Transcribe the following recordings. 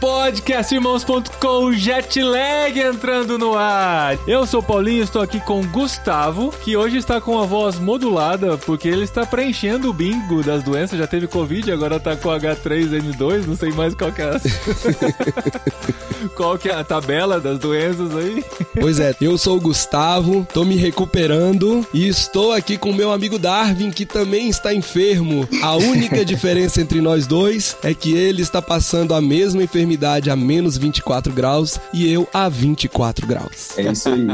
Podcastirmãos.com Jetlag entrando no ar. Eu sou o Paulinho, estou aqui com o Gustavo, que hoje está com a voz modulada porque ele está preenchendo o bingo das doenças. Já teve Covid, agora tá com H3N2, não sei mais qual que é a... qual que é a tabela das doenças aí. Pois é, eu sou o Gustavo, tô me recuperando e estou aqui com meu amigo Darwin, que também está enfermo. A única diferença entre nós dois é que ele está passando a mesma enfermidade a menos 24 graus e eu a 24 graus. É isso aí.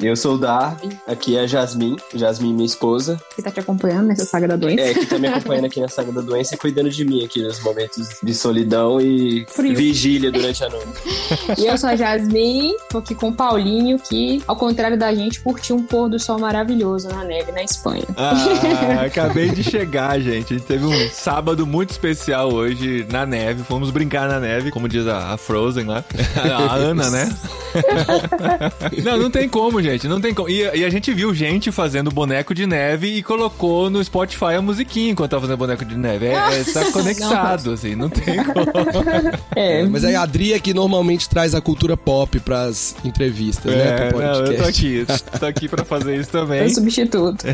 Eu sou o Darwin, aqui é a Jasmine, Jasmine, minha esposa. Que tá te acompanhando nessa saga da doença. É, que tá me acompanhando aqui na saga da doença e cuidando de mim aqui nos momentos de solidão e Frio. vigília durante a noite. E eu sou a Jasmine, tô aqui com o Paulinho, que, ao contrário da gente, curtiu um pôr do sol maravilhoso na neve na Espanha. Ah, acabei de chegar, gente. A gente teve um sábado muito especial hoje na neve. Fomos brincar na neve, como diz a, a Frozen lá. A Ana, né? não, não tem como, gente. Não tem como. E, e a gente viu gente fazendo boneco de neve e colocou no Spotify a musiquinha enquanto tava fazendo boneco de neve. É, é, tá conectado, assim, não tem como. É, Mas é a Adria que normalmente traz a cultura pop pras entrevistas, né? É, Pro não, podcast. eu tô aqui. Tô aqui pra fazer isso é também. o substituto.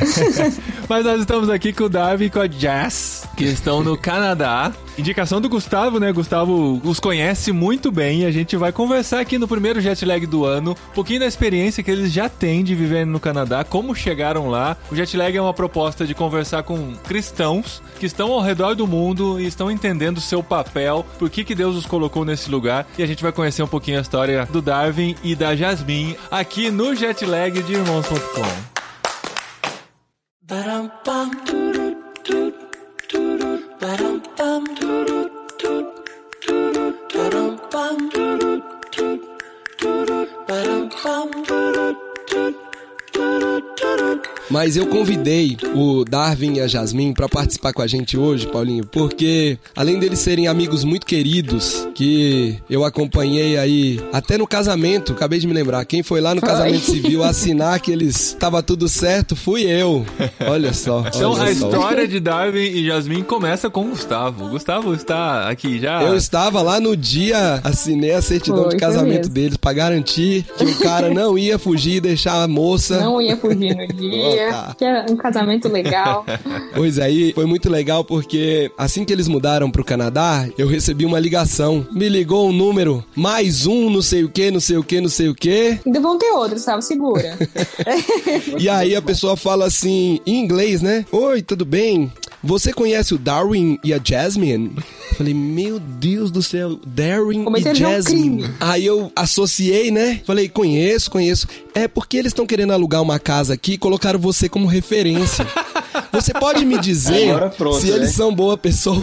Mas nós estamos aqui com o Davi e com a Jazz, que estão no Canadá. Indicação do Gustavo, né? Gustavo os conhece muito bem e a gente vai conversar aqui no primeiro jet lag do ano, um pouquinho da experiência que eles já têm de viver no Canadá, como chegaram lá. O jet lag é uma proposta de conversar com cristãos que estão ao redor do mundo e estão entendendo seu papel, por que, que Deus os colocou nesse lugar. E a gente vai conhecer um pouquinho a história do Darwin e da Jasmine aqui no jet lag de irmãos.com. bum. Mas eu convidei o Darwin e a Jasmine pra participar com a gente hoje, Paulinho, porque além deles serem amigos muito queridos, que eu acompanhei aí até no casamento, acabei de me lembrar, quem foi lá no Foi. casamento civil assinar que eles tava tudo certo, fui eu. Olha só. Então olha a só. história de Darwin e Jasmine começa com o Gustavo. O Gustavo está aqui já. Eu estava lá no dia, assinei a certidão Foi, de casamento deles pra garantir que o cara não ia fugir e deixar a moça. Não ia fugir no dia, tá. que é um casamento legal. Pois aí, foi muito legal porque assim que eles mudaram pro Canadá, eu recebi uma ligação. Me ligou um número, mais um, não sei o que, não sei o que, não sei o que. Ainda vão ter outros, sabe? Segura. E aí a pessoa fala assim, em inglês, né? Oi, tudo bem? Você conhece o Darwin e a Jasmine? Falei, meu Deus do céu, Darwin Cometeram e um Jasmine. crime. Aí eu associei, né? Falei, conheço, conheço. É porque eles estão querendo alugar uma casa aqui e colocaram você como referência. Você pode me dizer pronto, se né? eles são boa pessoa?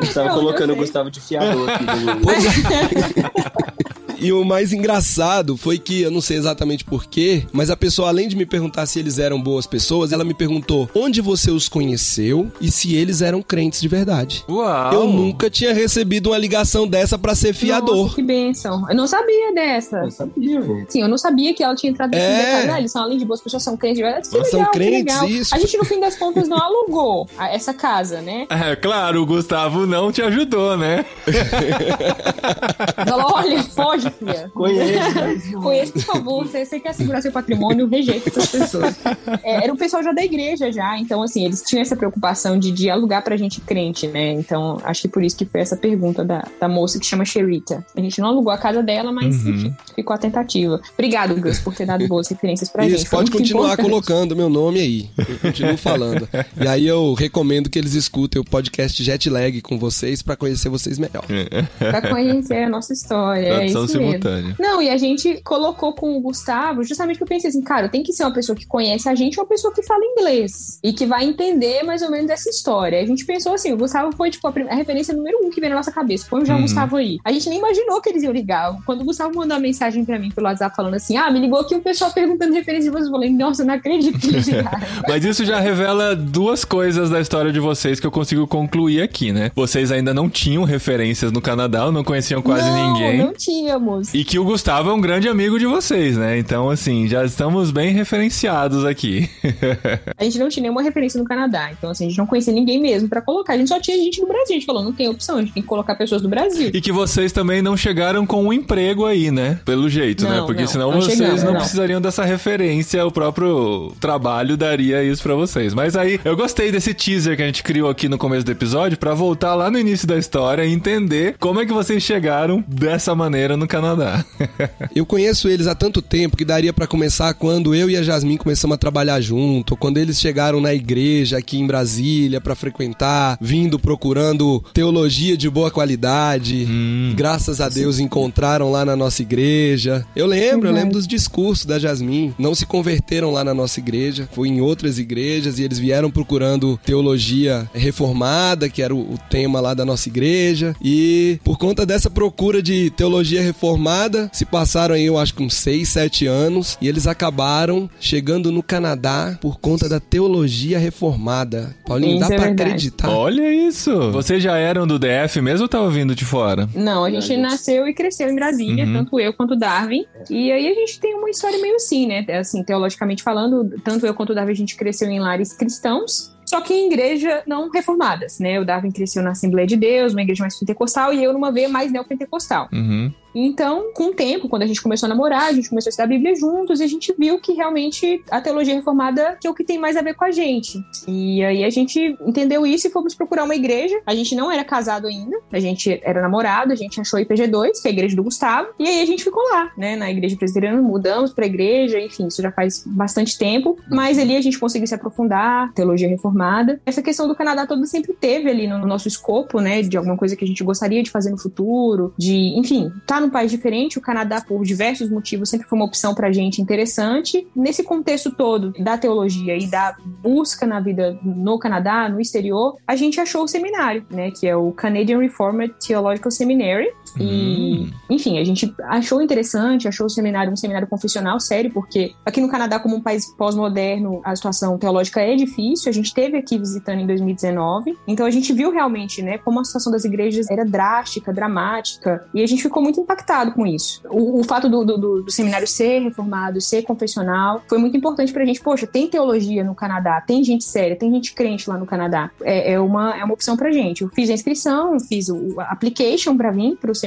Eu tava Não, colocando o. Gustavo de fiador aqui. Do... Pois é. E o mais engraçado foi que, eu não sei exatamente porquê, mas a pessoa, além de me perguntar se eles eram boas pessoas, ela me perguntou onde você os conheceu e se eles eram crentes de verdade. Uau! Eu nunca tinha recebido uma ligação dessa pra ser fiador. Nossa, que bênção. Eu não sabia dessa. Eu sabia, velho. Sim, eu não sabia que ela tinha entrado nesse É. detalhe. Ah, eles são, além de boas pessoas, são crentes de verdade. Que são legal, que crentes, legal. isso. A gente, no fim das contas, não alugou a- essa casa, né? É, claro, o Gustavo não te ajudou, né? Ela, olha, foge, filha. Conheço. Conheça, por favor. Você, você quer segurar seu patrimônio, rejeita essas pessoas. É, era o pessoal já da igreja, já. Então, assim, eles tinham essa preocupação de, de alugar pra gente crente, né? Então, acho que por isso que foi essa pergunta da, da moça que chama Sherita. A gente não alugou a casa dela, mas, Uhum. enfim, ficou a tentativa. Obrigado, Gus, por ter dado boas referências pra gente. Isso, Foi pode continuar importante. colocando meu nome aí. Eu continuo falando. E aí eu recomendo que eles escutem o podcast Jetlag com vocês pra conhecer vocês melhor. Pra conhecer a nossa história. É Tradução isso mesmo. simultânea. Não, e a gente colocou com o Gustavo, justamente porque eu pensei assim, cara, tem que ser uma pessoa que conhece a gente ou uma pessoa que fala inglês e que vai entender mais ou menos essa história. A gente pensou assim, o Gustavo foi, tipo, a, a referência número um que veio na nossa cabeça. Põe já o Uhum. Gustavo aí. A gente nem imaginou que eles iam ligar. Quando o Gustavo mandou uma mensagem pra mim pelo WhatsApp falando assim, ah, me ligou aqui um pessoal perguntando referência de vocês. Eu falei, nossa, eu não acredito que eles ligaram. Mas isso já revela duas coisas da história de vocês que eu consigo concluir aqui, né? Vocês ainda não tinham referências no Canadá, não conheciam quase não, ninguém. Não tínhamos. Famoso. E que o Gustavo é um grande amigo de vocês, né? Então, assim, já estamos bem referenciados aqui. a gente não tinha nenhuma referência no Canadá. Então, assim, a gente não conhecia ninguém mesmo para colocar. A gente só tinha gente do Brasil. A gente falou, não tem opção, a gente tem que colocar pessoas do Brasil. E que vocês também não chegaram com um emprego aí, né? Pelo jeito, né? Não, né? Porque não, senão não vocês chegamos, não, não. precisariam dessa referência. O próprio trabalho daria isso pra vocês. Mas aí, eu gostei desse teaser que a gente criou aqui no começo do episódio pra voltar lá no início da história e entender como é que vocês chegaram dessa maneira no Canadá. Eu conheço eles há tanto tempo que daria pra começar quando eu e a Jasmine começamos a trabalhar junto, ou quando eles chegaram na igreja aqui em Brasília pra frequentar, vindo procurando teologia de boa qualidade. Graças a Deus encontraram lá na nossa igreja. Eu lembro, eu lembro dos discursos da Jasmine. Não se converteram lá na nossa igreja, foi em outras igrejas e eles vieram procurando teologia reformada, que era o, o tema lá da nossa igreja. E por conta dessa procura de teologia reformada, se passaram aí, eu acho que uns 6, 7 anos, e eles acabaram chegando no Canadá por conta da teologia reformada. Paulinho, Isso dá é pra verdade. acreditar? Olha isso! Vocês já eram do DF mesmo ou estavam vindo de fora? Não, a gente nasceu e cresceu em Brasília, Uhum. tanto eu quanto o Darwin. E aí a gente tem uma história meio assim, né? Assim, teologicamente falando, tanto eu quanto o Darwin a gente cresceu em lares cristãos, só que em igreja não reformadas, né? O Darwin cresceu na Assembleia de Deus, uma igreja mais pentecostal, e eu numa veia mais neopentecostal. Uhum. Então, com o tempo, quando a gente começou a namorar, a gente começou a estudar a Bíblia juntos e a gente viu que realmente a teologia reformada é o que tem mais a ver com a gente. E aí a gente entendeu isso e fomos procurar uma igreja. A gente não era casado ainda, a gente era namorado, a gente achou a IPG2, que é a igreja do Gustavo, e aí a gente ficou lá, né, na igreja presbiteriana, mudamos pra igreja, enfim, isso já faz bastante tempo, mas ali a gente conseguiu se aprofundar, teologia reformada. Essa questão do Canadá toda sempre teve ali no nosso escopo, né, de alguma coisa que a gente gostaria de fazer no futuro, de, enfim, tá num país diferente, o Canadá, por diversos motivos, sempre foi uma opção pra gente interessante. Nesse contexto todo da teologia e da busca na vida no Canadá, no exterior, a gente achou o seminário, né, que é o Canadian Reformed Theological Seminary. E, enfim, a gente achou interessante, achou o seminário um seminário confessional sério, porque aqui no Canadá, como um país pós-moderno, a situação teológica é difícil. A gente teve aqui visitando em 2019, então a gente viu realmente, né, como a situação das igrejas era drástica, dramática, e a gente ficou muito impactado com isso. O, o fato do, do- do- do seminário ser reformado, ser confessional, foi muito importante pra gente. Poxa, tem teologia no Canadá, tem gente séria, tem gente crente lá no Canadá. É, é uma, é uma opção pra gente. Eu fiz a inscrição, fiz o o application pra vir pro seminário.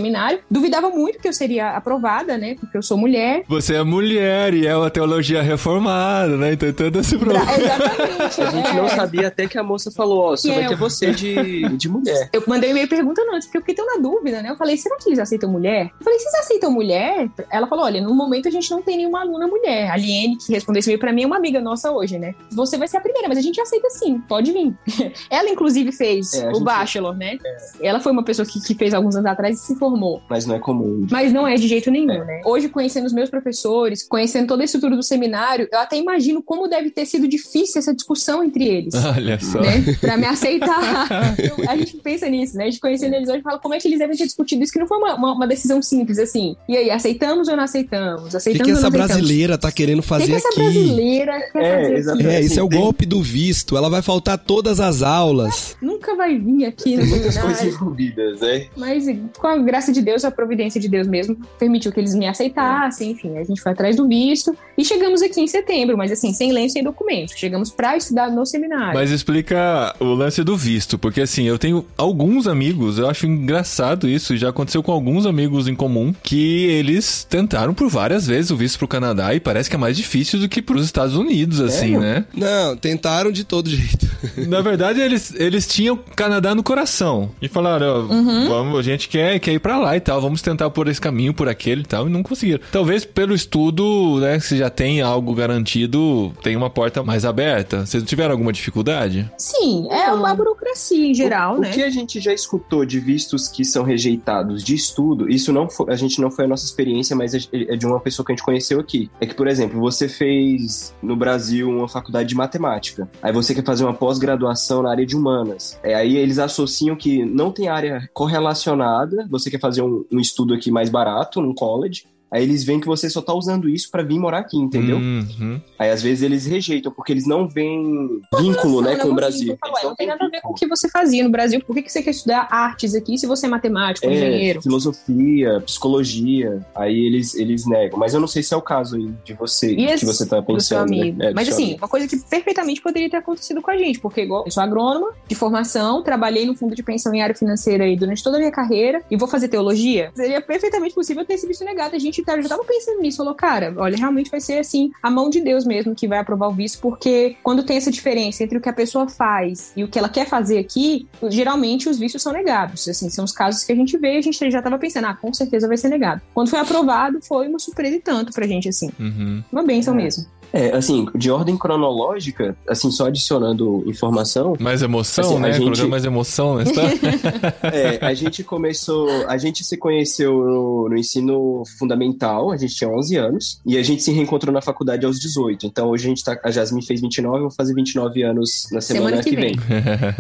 Duvidava muito que eu seria aprovada, né, porque eu sou mulher. Você é mulher e é uma teologia reformada, né? Então todo esse problema. Exatamente. A gente não é. sabia até que a moça falou, ó, só Que vai é ter você de, de mulher. Eu mandei um e-mail perguntando antes, porque eu fiquei tão na dúvida, né? Eu falei, será que eles aceitam mulher? Eu falei, vocês aceitam mulher? Ela falou, olha, no momento a gente não tem nenhuma aluna mulher. A Liene, que respondeu esse e-mail pra mim, é uma amiga nossa hoje, né? Você vai ser a primeira, mas a gente aceita sim, pode vir. Ela, inclusive, fez É, o gente- bachelor, né? Ela foi uma pessoa que, que fez alguns anos atrás e se formou. Mas não é comum. Mas não é de jeito nenhum, É. né? Hoje, conhecendo os meus professores, conhecendo toda a estrutura do seminário, eu até imagino como deve ter sido difícil essa discussão entre eles Olha só. né? Pra me aceitar. Eu- a gente pensa nisso, né? A gente conhecendo eles hoje fala como é que eles devem ter discutido isso, que não foi uma, uma, uma decisão simples, assim. E aí, aceitamos ou não aceitamos? O que, Aceitamos que ou essa não aceitamos? brasileira tá querendo O que, fazer que essa aqui? brasileira quer É, fazer exatamente. aqui? É, esse é o Tem- golpe do visto. Ela vai faltar todas as aulas. Nunca vai vir aqui no Tem muitas coisas envolvidas, né? Mas com a graça de Deus, a providência de Deus mesmo, permitiu que eles me aceitassem, enfim, a gente foi atrás do visto e chegamos aqui em setembro, mas assim, sem lenço, sem documento. Chegamos pra estudar no seminário. Mas explica o lance do visto, porque assim, eu tenho alguns amigos, eu acho engraçado isso, já aconteceu com alguns amigos em comum, que eles tentaram por várias vezes o visto pro Canadá e parece que é mais difícil do que pros Estados Unidos, assim, Sério? né? Não, tentaram de todo jeito. Na verdade, eles, eles tinham Canadá no coração. E falaram, ó, vamos, a gente quer, quer ir pra lá e tal, vamos tentar por esse caminho, por aquele e tal, e não conseguiram. Talvez pelo estudo, né, se já tem algo garantido, tem uma porta mais aberta. Vocês tiveram alguma dificuldade? Sim, é uma burocracia em geral, o, né? O que a gente já escutou de vistos que são rejeitados de estudo, isso não foi, a gente não foi a nossa experiência, mas é é de uma pessoa que a gente conheceu aqui. É que, por exemplo, você fez no Brasil uma faculdade de matemática, aí você quer fazer uma pós-graduação na área de humanas. É, aí eles associam que não tem área correlacionada, você quer fazer um, um estudo aqui mais barato, num college, Aí eles veem que você só tá usando isso para vir morar aqui, entendeu? Uhum. Aí às vezes eles rejeitam, porque eles não veem vínculo, né, Não, com o não, Brasil. Falo, "Ué, não tem nada a ver com o que você fazia no Brasil. Por que, que você quer estudar artes aqui se você é matemático, É, engenheiro? filosofia, psicologia, aí eles, eles negam. Mas eu não sei se é o caso aí de você, E que esse- você tá pensando. né? É, Mas assim, amigo. uma coisa que perfeitamente poderia ter acontecido com a gente, porque igual eu sou agrônoma de formação, trabalhei no fundo de pensão em área financeira aí durante toda a minha carreira e vou fazer teologia. Seria perfeitamente possível ter esse visto negado. A gente cara, já tava pensando nisso, falou, cara, olha, realmente vai ser assim, a mão de Deus mesmo que vai aprovar o visto, porque quando tem essa diferença entre o que a pessoa faz e o que ela quer fazer aqui, geralmente os vistos são negados. Assim, são os casos que a gente vê e a gente já tava pensando, ah, com certeza vai ser negado. Quando foi aprovado, foi uma surpresa e tanto pra gente, assim. Uhum. Uma benção mesmo. É, assim, de ordem cronológica, assim, só adicionando informação, Mais emoção, Assim, a né? gente- mais emoção história. é, a gente começou, a gente se conheceu no, no ensino fundamental, a gente tinha 11 anos, e a gente se reencontrou na faculdade aos 18. Então hoje a gente tá, a Jasmine fez 29, eu vou fazer 29 anos na semana, Semana que que vem.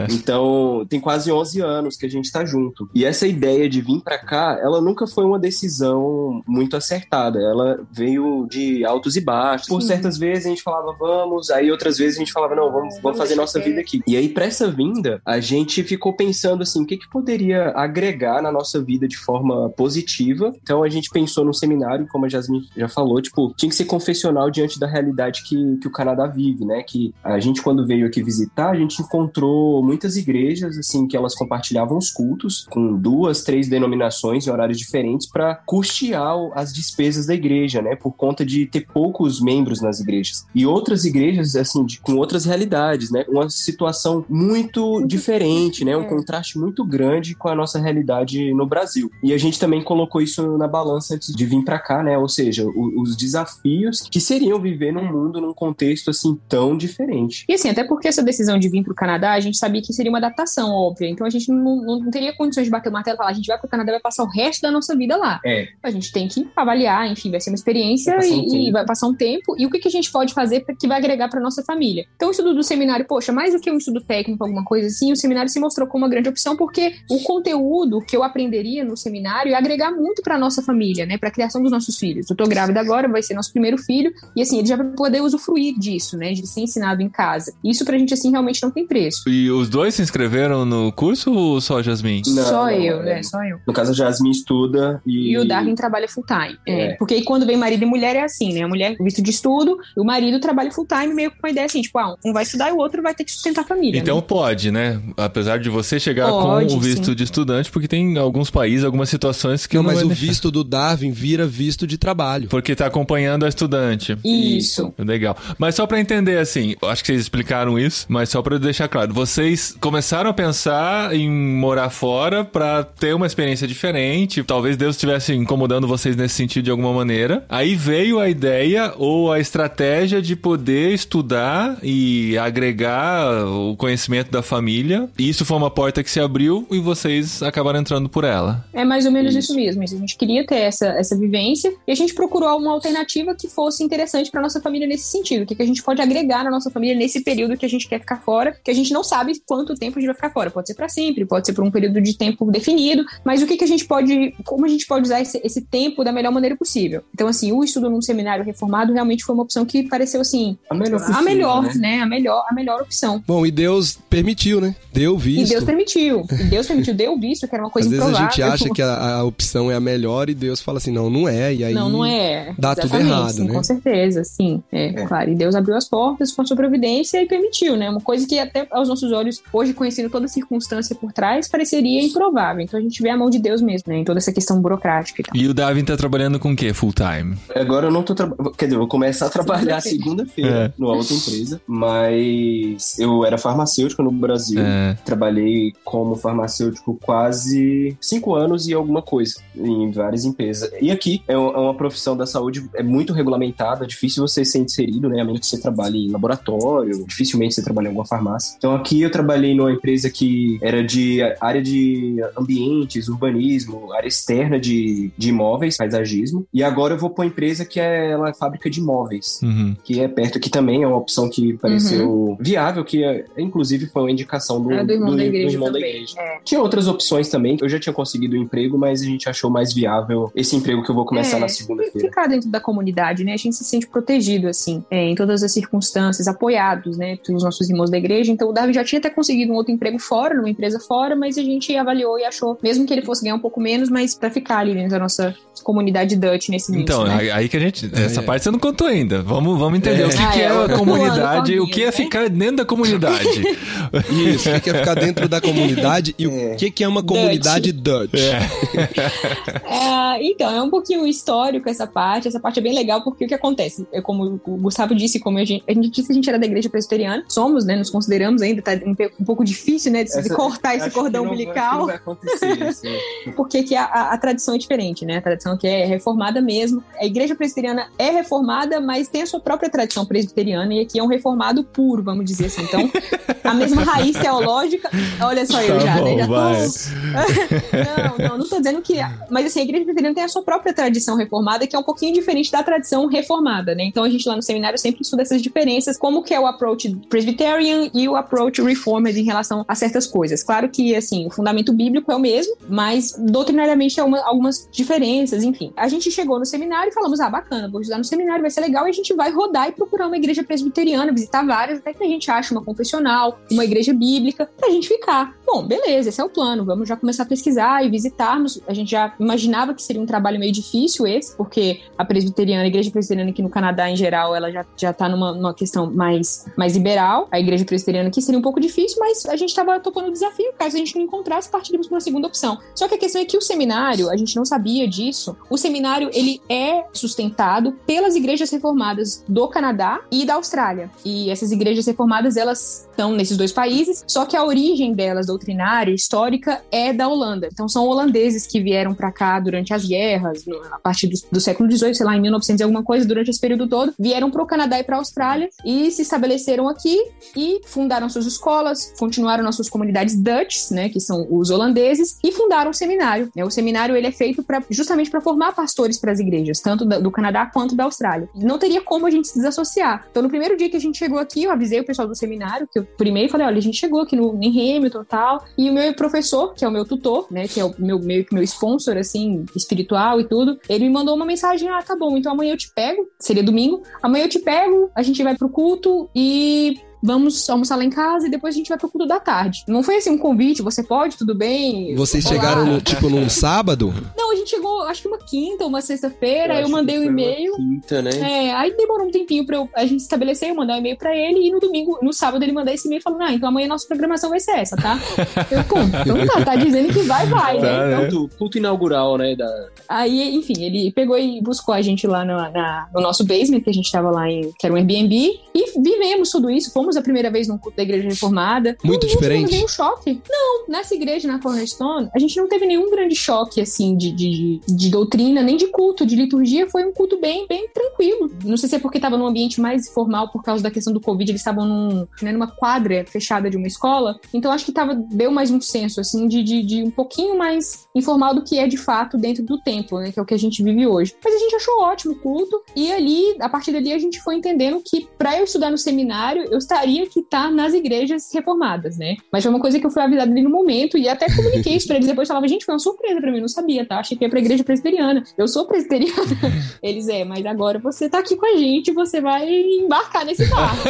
Então, tem quase 11 anos que a gente tá junto. E essa ideia de vir pra cá, ela nunca foi uma decisão muito acertada. Ela veio de altos e baixos. Por Sim. certas vezes a gente falava vamos, aí outras vezes a gente falava não, vamos, vamos fazer nossa vida aqui. E aí, pra essa vinda, a gente ficou pensando assim, o que, que poderia agregar na nossa vida de forma positiva. Então, a gente pensou num seminário, como a Jasmine já falou, tipo, tinha que ser confessional diante da realidade que, que o Canadá vive, né? Que a gente, quando veio aqui visitar, a gente encontrou muitas igrejas, assim, que elas compartilhavam os cultos com duas, três denominações em horários diferentes para custear as despesas da igreja, né? Por conta de ter poucos membros nas igrejas. E outras igrejas, assim, de- com outras realidades, né? Uma situação muito diferente, né? Um É. contraste muito grande com a nossa realidade no Brasil. E a gente também colocou isso na balança antes de vir para cá, né? Ou seja, o- os desafios que seriam viver num mundo, num contexto assim tão diferente. E assim, até porque essa decisão de vir pro Canadá, a gente sabia que seria uma adaptação óbvia. Então a gente não, não- teria condições de bater o martelo e falar, a gente vai pro Canadá e vai passar o resto da nossa vida lá. É. A gente tem que avaliar, enfim, vai ser uma experiência Vai um e, e vai passar um tempo. E o que, que a gente pode fazer pra, que vai agregar pra nossa família? Então o estudo do seminário, poxa, mais do que um estudo técnico, alguma coisa assim, o seminário se mostrou como uma grande opção porque o conteúdo que eu aprenderia no seminário ia agregar muito pra nossa família, né? Pra criação dos nossos filhos. Eu tô grávida agora, vai ser nosso primeiro filho. E assim, ele já vai poder usufruir disso, né? De ser ensinado em casa. Isso pra gente, assim, realmente não tem preço. E os dois se inscreveram no curso ou só a Jasmine? Não, só não, eu, é. né? Só eu. No caso, a Jasmine estuda e. E o Darwin trabalha full time. É, É. Porque aí quando vem marido e mulher é assim, né? A mulher visto de estudo, e o marido trabalha full time, meio com uma ideia assim, tipo, ah, um vai estudar e o outro vai ter que sustentar a família. Então né? pode, né? Apesar de você chegar Pode, com o visto sim. de estudante, porque tem alguns países, algumas situações que Não, não, mas vai o deixar. visto do Darwin vira visto de trabalho. Porque tá acompanhando a estudante. Isso. Legal. Mas só pra entender, assim, acho que vocês explicaram isso, mas só pra deixar claro, vocês começaram a pensar em morar fora pra ter uma experiência diferente, talvez Deus estivesse incomodando vocês nesse sentido de alguma maneira. Aí veio a ideia ou a estratégia de poder estudar e agregar o conhecimento da família. E isso foi uma porta que se abriu e vocês acabaram entrando por ela. É mais ou menos isso, Isso. mesmo. A gente queria ter essa, essa vivência e a gente procurou uma alternativa que fosse interessante para nossa família nesse sentido. O que, que a gente pode agregar na nossa família nesse período que a gente quer ficar fora, que a gente não sabe quanto tempo a gente vai ficar fora. Pode ser para sempre, pode ser por um período de tempo definido, mas o que, que a gente pode, como a gente pode usar esse, esse tempo da melhor maneira possível. Então, assim, o estudo num seminário reformado realmente foi uma opção que pareceu assim A melhor, a possível, melhor, né? né? A melhor, a melhor opção. Bom, e Deus permitiu, né? Deu E visto. Deus permitiu. E Deus permitiu, deu visto, que era uma coisa Às vezes a improvável. gente acha que a, a opção é a melhor e Deus fala assim, não, não é. E aí Não, não é. dá tudo Exatamente, errado, sim, né? Com certeza, sim. É, É. claro. E Deus abriu as portas com a sua providência e permitiu, né? Uma coisa que até aos nossos olhos, hoje conhecendo toda a circunstância por trás, pareceria improvável. Então a gente vê a mão de Deus mesmo, né? Em toda essa questão burocrática e tal. E o Davin tá trabalhando com o quê? Full time? Agora eu não tô trabalhando. Quer dizer, eu vou começar a trabalhar segunda-feira É. numa outra empresa, mas eu era farmacêutico no Brasil. É, Trabalhei como farmacêutico quase cinco anos e alguma coisa em várias empresas. E aqui é uma é uma profissão da saúde é muito regulamentada, difícil você ser inserido, né? A menos que você trabalhe em laboratório, dificilmente você trabalha em alguma farmácia. Então aqui eu trabalhei numa empresa que era de área de ambientes, urbanismo, área externa de, de imóveis, paisagismo. E agora eu vou para uma empresa que é uma fábrica de imóveis. Uhum. que é perto, que também é uma opção que pareceu viável, que é, inclusive foi uma indicação do, É, do irmão da igreja irmão da igreja. é. Tinha outras opções também. Eu já tinha conseguido um emprego, mas a gente achou mais viável esse emprego que eu vou começar É, na segunda-feira. ficar dentro da comunidade, né? A gente se sente protegido, assim, é, em todas as circunstâncias, apoiados, né, pelos nossos irmãos da igreja. Então, o Davi já tinha até conseguido um outro emprego fora, numa empresa fora, mas a gente avaliou e achou, mesmo que ele fosse ganhar um pouco menos, mas pra ficar ali dentro da nossa comunidade Dutch nesse início, Então, né? aí- aí que a gente. Essa É. parte você não contou ainda. Vamos, vamos entender É. o que, Ah, que é, é a comunidade, o que é né? ficar dentro da comunidade. Isso, o que é ficar dentro da comunidade e É. o que que é uma comunidade Dutch? É, então, é um pouquinho histórico essa parte. Essa parte é bem legal porque o que acontece? É como o Gustavo disse, como a gente, a gente disse que a gente era da igreja presbiteriana, somos, né? Nos consideramos ainda, tá um, um pouco difícil, né? De, Essa- cortar esse cordão não- acho que umbilical. não vai acontecer isso. porque que a, a- a tradição é diferente, né? A tradição que é reformada mesmo. A igreja presbiteriana é reformada, mas tem a sua própria tradição presbiteriana e aqui é um reformado puro, vamos dizer assim. Então, a mesma raiz teológica. Olha só eu Tá já, né? bom, Já tô- não, não, não tô dizendo que. Mas assim, a igreja presbiteriana tem a sua própria tradição reformada, que é um pouquinho diferente da tradição reformada, né? Então a gente lá no seminário sempre estuda essas diferenças, como que é o approach presbyterian e o approach reformed em relação a certas coisas. Claro que, assim, o fundamento bíblico é o mesmo, mas doutrinariamente há uma- algumas diferenças, enfim. A gente chegou no seminário e falamos, ah, bacana, vou estudar no seminário, vai ser legal, e a gente vai rodar e procurar uma igreja presbiteriana, visitar várias, até que a gente ache uma confessional, uma igreja bíblica, pra gente ficar. Bom, beleza, esse é o plano, vamos já começar a pesquisar e visitarmos. A gente já imaginava que seria um trabalho meio difícil esse, porque a presbiteriana, a igreja presbiteriana aqui no Canadá, em geral, ela já, já tá numa, numa questão mais, mais liberal. A igreja presbiteriana aqui seria um pouco difícil, mas a gente tava topando o desafio. Caso a gente não encontrasse, partiríamos para uma segunda opção. Só que a questão é que o seminário, a gente não sabia disso, o seminário, ele é sustentado pelas igrejas reformadas do Canadá e da Austrália. E essas igrejas reformadas, elas estão nesses dois países, só que a origem delas, doutrinária, histórica, é da Holanda. Então são holandeses que vieram para cá durante as guerras, a partir do, do século XVIII, sei lá, em 1900 e alguma coisa, durante esse período todo, vieram para o Canadá e para a Austrália e se estabeleceram aqui e fundaram suas escolas, continuaram nas suas comunidades Dutch, né, que são os holandeses, e fundaram o seminário. né? O seminário ele é feito pra, justamente para formar pastores para as igrejas, tanto da- do Canadá quanto da Austrália. Não teria como a gente se desassociar. Então, no primeiro dia que a gente chegou aqui, eu avisei o pessoal do seminário, que eu por e-mail falei, olha, a gente chegou aqui no, em Hamilton e tal, e o meu professor, que é o meu tutor, né, que é o meu meio que meu sponsor, assim, espiritual e tudo, ele me mandou uma mensagem, ah, tá bom, então amanhã eu te pego, seria domingo, amanhã eu te pego, a gente vai pro culto e vamos almoçar lá em casa e depois a gente vai pro culto da tarde. Não foi assim um convite, você pode, tudo bem? Vocês Olá. chegaram, no, tipo, num sábado? Não, a gente chegou, acho que uma quinta ou uma sexta-feira, aí eu acho mandei o uma e-mail. Quinta, né? É, aí demorou um tempinho pra eu- a gente estabelecer, eu mandar um e-mail pra ele, e no domingo, no sábado, ele mandar esse e-mail falando, ah, então amanhã a nossa programação vai ser essa, tá? Eu, pô, então tá, tá dizendo que vai, vai, né? Tá, né? Culto, culto inaugural, né? Da... Aí, enfim, ele pegou e buscou a gente lá no, na- no nosso basement, que a gente tava lá em, que era um Airbnb, e vivemos tudo isso. Fomos a primeira vez num culto da igreja reformada. Muito não, Não diferente? tivemos nenhum choque. Não, nessa igreja, na Cornerstone, a gente não teve nenhum grande choque, assim, de, de, de doutrina, nem de culto, de liturgia. Foi um culto bem, bem tranquilo. Não sei se é porque tava num ambiente mais formal por causa da questão do Covid, eles estavam num, né, numa quadra fechada de uma escola. Então acho que tava, deu mais um senso, assim, de, de, de um pouquinho mais informal do que é de fato dentro do templo, né? Que é o que a gente vive hoje. Mas a gente achou ótimo o culto. E ali, a partir dali, a gente foi entendendo que para eu estudar no seminário, eu estaria que estar nas igrejas reformadas, né? Mas foi uma coisa que eu fui avisada ali no momento e até comuniquei isso pra eles depois. Falava, gente, foi uma surpresa pra mim, eu não sabia, tá? Achei que ia pra igreja presbiteriana. Eu sou presbiteriana. Eles, é, mas agora você tá aqui com a gente, você vai embarcar nesse barco.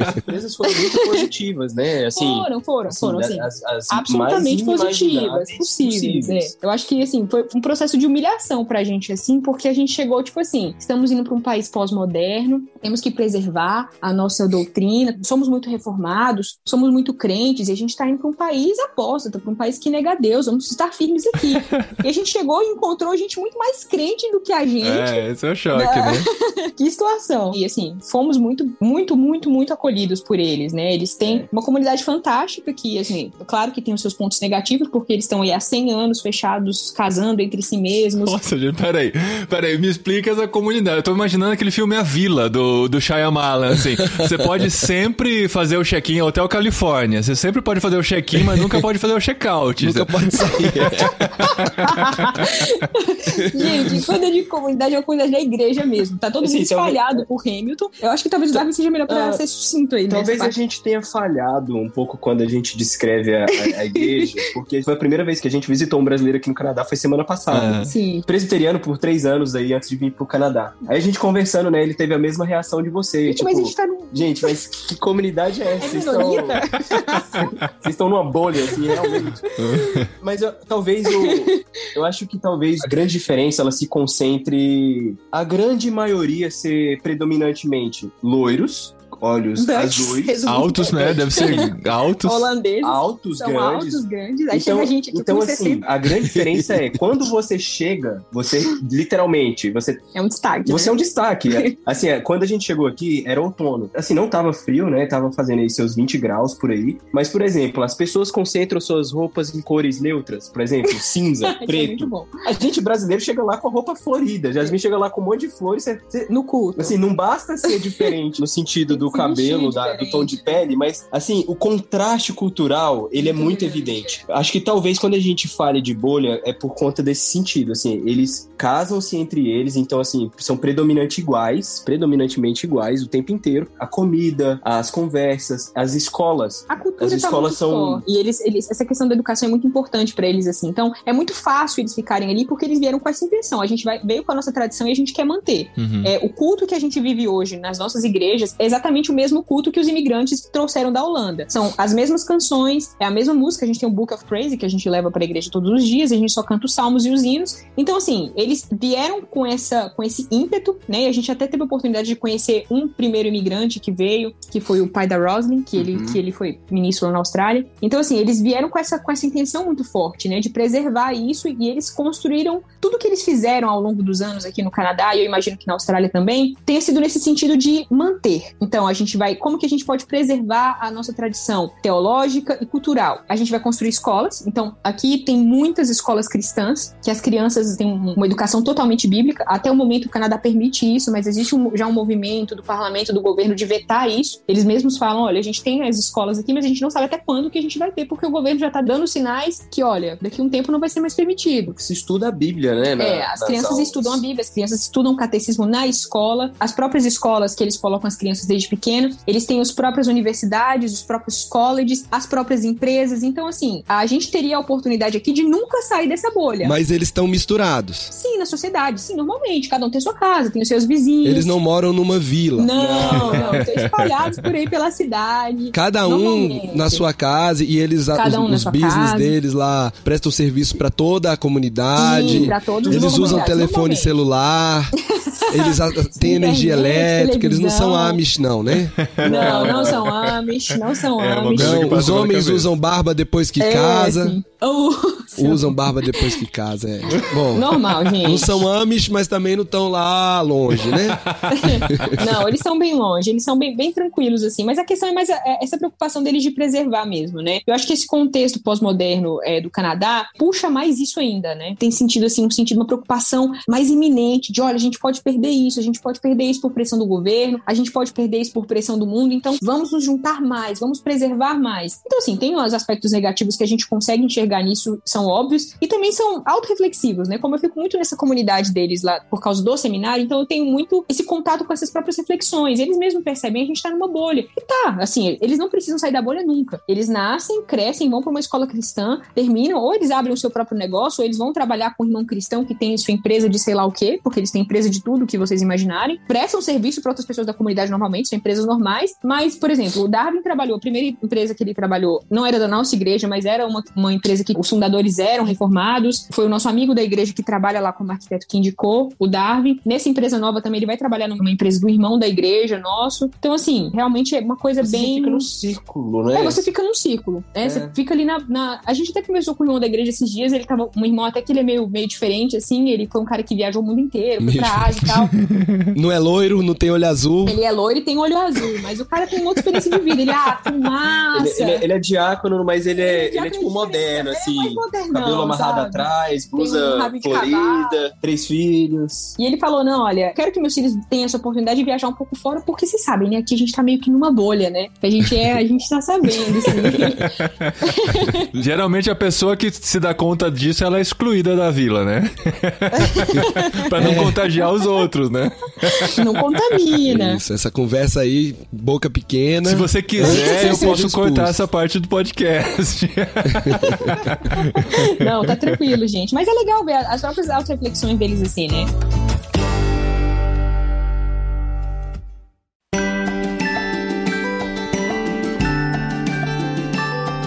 As surpresas foram muito positivas, né? Assim, foram, foram, assim, foram, assim. as, as absolutamente positivas, inimagináveis possíveis. É. Eu acho que assim foi um processo de humilhação pra gente assim, porque a gente chegou tipo assim, estamos indo pra um país pós-moderno, temos que preservar a nossa doutrina, somos muito reformados, somos muito crentes e a gente tá indo pra um país apóstata, pra um país que nega Deus, vamos estar firmes aqui. e a gente chegou e encontrou gente muito mais crente do que a gente. É, esse é o choque, né? que situação. E assim, fomos muito, muito, muito, muito acolhidos por eles, né? Eles têm uma comunidade fantástica que, assim, claro que tem os seus pontos negativos, porque eles estão aí há 100 anos fechados, casando entre si mesmos. Nossa, gente, peraí. Peraí, me explica essa comunidade. Eu tô imaginando aquele filme A Vila, do, do Shyamalan, assim. Você pode ser sempre fazer o check-in em Hotel Califórnia. Você sempre pode fazer o check-in, mas nunca pode fazer o check-out. Nunca pode sair. Gente, quando eu digo comunidade, é uma comunidade da igreja mesmo. Tá todo Assim, mundo espalhado por Hamilton. Eu acho que talvez o Darwin seja melhor pra Ah, ser sucinto aí. Talvez nessa a parte. gente tenha falhado um pouco quando a gente descreve a, a- a igreja, porque foi a primeira vez que a gente visitou um brasileiro aqui no Canadá, foi semana passada. Ah. Sim. Presbiteriano por três anos aí antes de vir pro Canadá. Aí a gente conversando, né? Ele teve a mesma reação de você. Gente, tipo, mas a gente tá num. gente, mas que comunidade é essa? É Vocês estão-? Vocês estão numa bolha, assim, realmente. Mas eu- talvez o. Eu acho que talvez a grande diferença ela se concentre. A grande maioria ser predominantemente loiros, olhos Dutch, azuis, Altos, né? Deve ser altos. Holandeses. altos, São grandes. altos, grandes. Aí chega a gente aqui então com assim, 60. a grande diferença é quando você chega, você literalmente, você É um destaque. você né? é um destaque. É, Assim, é, quando a gente chegou aqui, era outono. Assim, não tava frio, né? Tava fazendo aí seus 20 graus por aí. Mas, por exemplo, as pessoas concentram suas roupas em cores neutras. Por exemplo, cinza, é preto. bom. A gente brasileiro chega lá com a roupa florida. Jasmine chega lá com um monte de flores. Você- No culto. Assim, não basta ser diferente no sentido Tem do cabelo, da- do tom de pele, mas, assim, o contraste cultural, ele é Muito evidente. Acho que talvez quando a gente fale de bolha, é por conta desse sentido, assim, eles casam-se entre eles, então, assim, são predominantemente iguais, predominantemente iguais o tempo inteiro. A comida, as conversas, as escolas. A cultura As tá escolas muito são- forte. E eles, eles, essa questão da educação é muito importante pra eles, assim. Então, é muito fácil eles ficarem ali porque eles vieram com essa intenção. A gente vai, veio com a nossa tradição e a gente quer manter. Uhum. É, o culto que a gente vive hoje nas nossas igrejas é exatamente o mesmo culto que os imigrantes trouxeram da Holanda. São as mesmas canções, é a mesma música. A gente tem o Book of Praise que a gente leva pra igreja todos os dias, a gente só canta os salmos e os hinos. Então, assim, eles vieram com, essa, com esse ímpeto, né? E a gente até teve a oportunidade de conhecer um primeiro imigrante que veio, que foi o pai da Roslyn, que, ele, Uhum. que ele foi ministro lá na Austrália. Então, assim, eles vieram com essa, com essa intenção muito forte, né? De preservar isso e eles construíram tudo que eles fizeram ao longo dos anos aqui no Canadá, e eu imagino que na Austrália também, tenha sido nesse sentido de manter. Então, a gente vai. Como que a gente pode preservar a nossa tradição teológica e cultural? A gente vai construir escolas. Então, aqui tem muitas escolas cristãs, que as crianças têm um- uma educação totalmente bíblica. Até o momento o Canadá permite isso, mas existe um- já um movimento do parlamento, do governo, de vetar isso. Eles mesmos falam: olha, a gente tem as escolas aqui, mas a gente não sabe até quando que a gente vai ter, porque o governo já tá dando sinais que, olha, daqui a um tempo não vai ser mais permitido. Se estuda a Bíblia, né? na- É, as crianças aulas. estudam a Bíblia, as crianças estudam catecismo na escola, as próprias escolas que eles colocam as crianças desde pequeno, eles têm as próprias universidades, os próprios colleges, as próprias empresas. Então, assim, a gente teria a oportunidade aqui de nunca sair dessa bolha. Mas eles estão misturados. Sim, na sociedade, sim, normalmente. Cada um tem sua casa, tem os seus vizinhos. Eles não moram numa vila. Não, não, estão espalhados por aí pela cidade. Cada um na sua casa e eles Cada um os, business casa. deles lá prestam serviço pra toda a comunidade. Sim, pra todos os Eles usam telefone celular. Eles a- têm energia elétrica. Eles não são. Amish, não, né? Não, não são Amish, não são É, uma Amish. Não, os homens usam barba depois que É, casa. sim. Oh, Usam barba depois que casa, é. Bom, Normal, gente. não são Amish, mas também não estão lá longe, né? Não, eles são bem longe, eles são bem, bem tranquilos, assim. Mas a questão é mais a- é essa preocupação deles de preservar mesmo, né? Eu acho que esse contexto pós-moderno é, do Canadá puxa mais isso ainda, né? Tem sentido, assim, um sentido, uma preocupação mais iminente de, olha, a gente pode perder isso, a gente pode perder isso por pressão do governo, a gente pode perder isso por pressão do mundo, então vamos nos juntar mais, vamos preservar mais. Então, assim, tem os aspectos negativos que a gente consegue enxergar nisso, são óbvios, e também são autorreflexivos, né? Como eu fico muito nessa comunidade deles lá por causa do seminário, então eu tenho muito esse contato com essas próprias reflexões. Eles mesmos percebem, a gente tá numa bolha. E tá, assim, eles não precisam sair da bolha nunca. Eles nascem, crescem, vão para uma escola cristã, terminam, ou eles abrem o seu próprio negócio, ou eles vão trabalhar com um irmão cristão que tem sua empresa de sei lá o quê, porque eles têm empresa de tudo que vocês imaginarem, prestam serviço para outras pessoas da comunidade normalmente, são empresas normais, mas, por exemplo, o Darwin trabalhou, a primeira empresa que ele trabalhou não era da nossa igreja, mas era uma, uma empresa que os fundadores eram reformados, foi o nosso amigo da igreja que trabalha lá como arquiteto que indicou, o Darwin. Nessa empresa nova também ele vai trabalhar numa empresa do irmão da igreja nosso. Então, assim, realmente é uma coisa Você bem. fica no círculo, né? É, você fica num círculo, né? É. Você fica ali na, na- A gente até conversou com o irmão da igreja esses dias, ele tava. Um irmão até que ele é meio, meio diferente, assim. Ele foi um cara que viajou o mundo inteiro, foi Meio pra Ásia, tal. Não é loiro, não tem olho azul. Ele é loiro e tem olho azul, mas o cara tem outra experiência de vida. Ele, ah, fumaça. Ele, ele, ele é diácono, mas ele é, ele é, diácono tipo de moderno, assim. é mais modernão, cabelo amarrado sabe? atrás, um blusa de florida, três filhos. E ele falou: não, olha, quero que meus filhos tenham essa oportunidade de viajar um pouco fora, porque vocês sabem, né? Aqui a gente tá meio que numa bolha, né? A gente é, a gente tá sabendo, assim. Geralmente a pessoa que se dá conta disso, ela é excluída da vila, né? pra não contagiar os outros, né? Não contamina. Isso, essa conversa aí, boca pequena. Se você quiser, eu Seja posso expulso. cortar essa parte do podcast. Não, tá tranquilo, gente. Mas é legal ver as próprias auto-reflexões deles assim, né?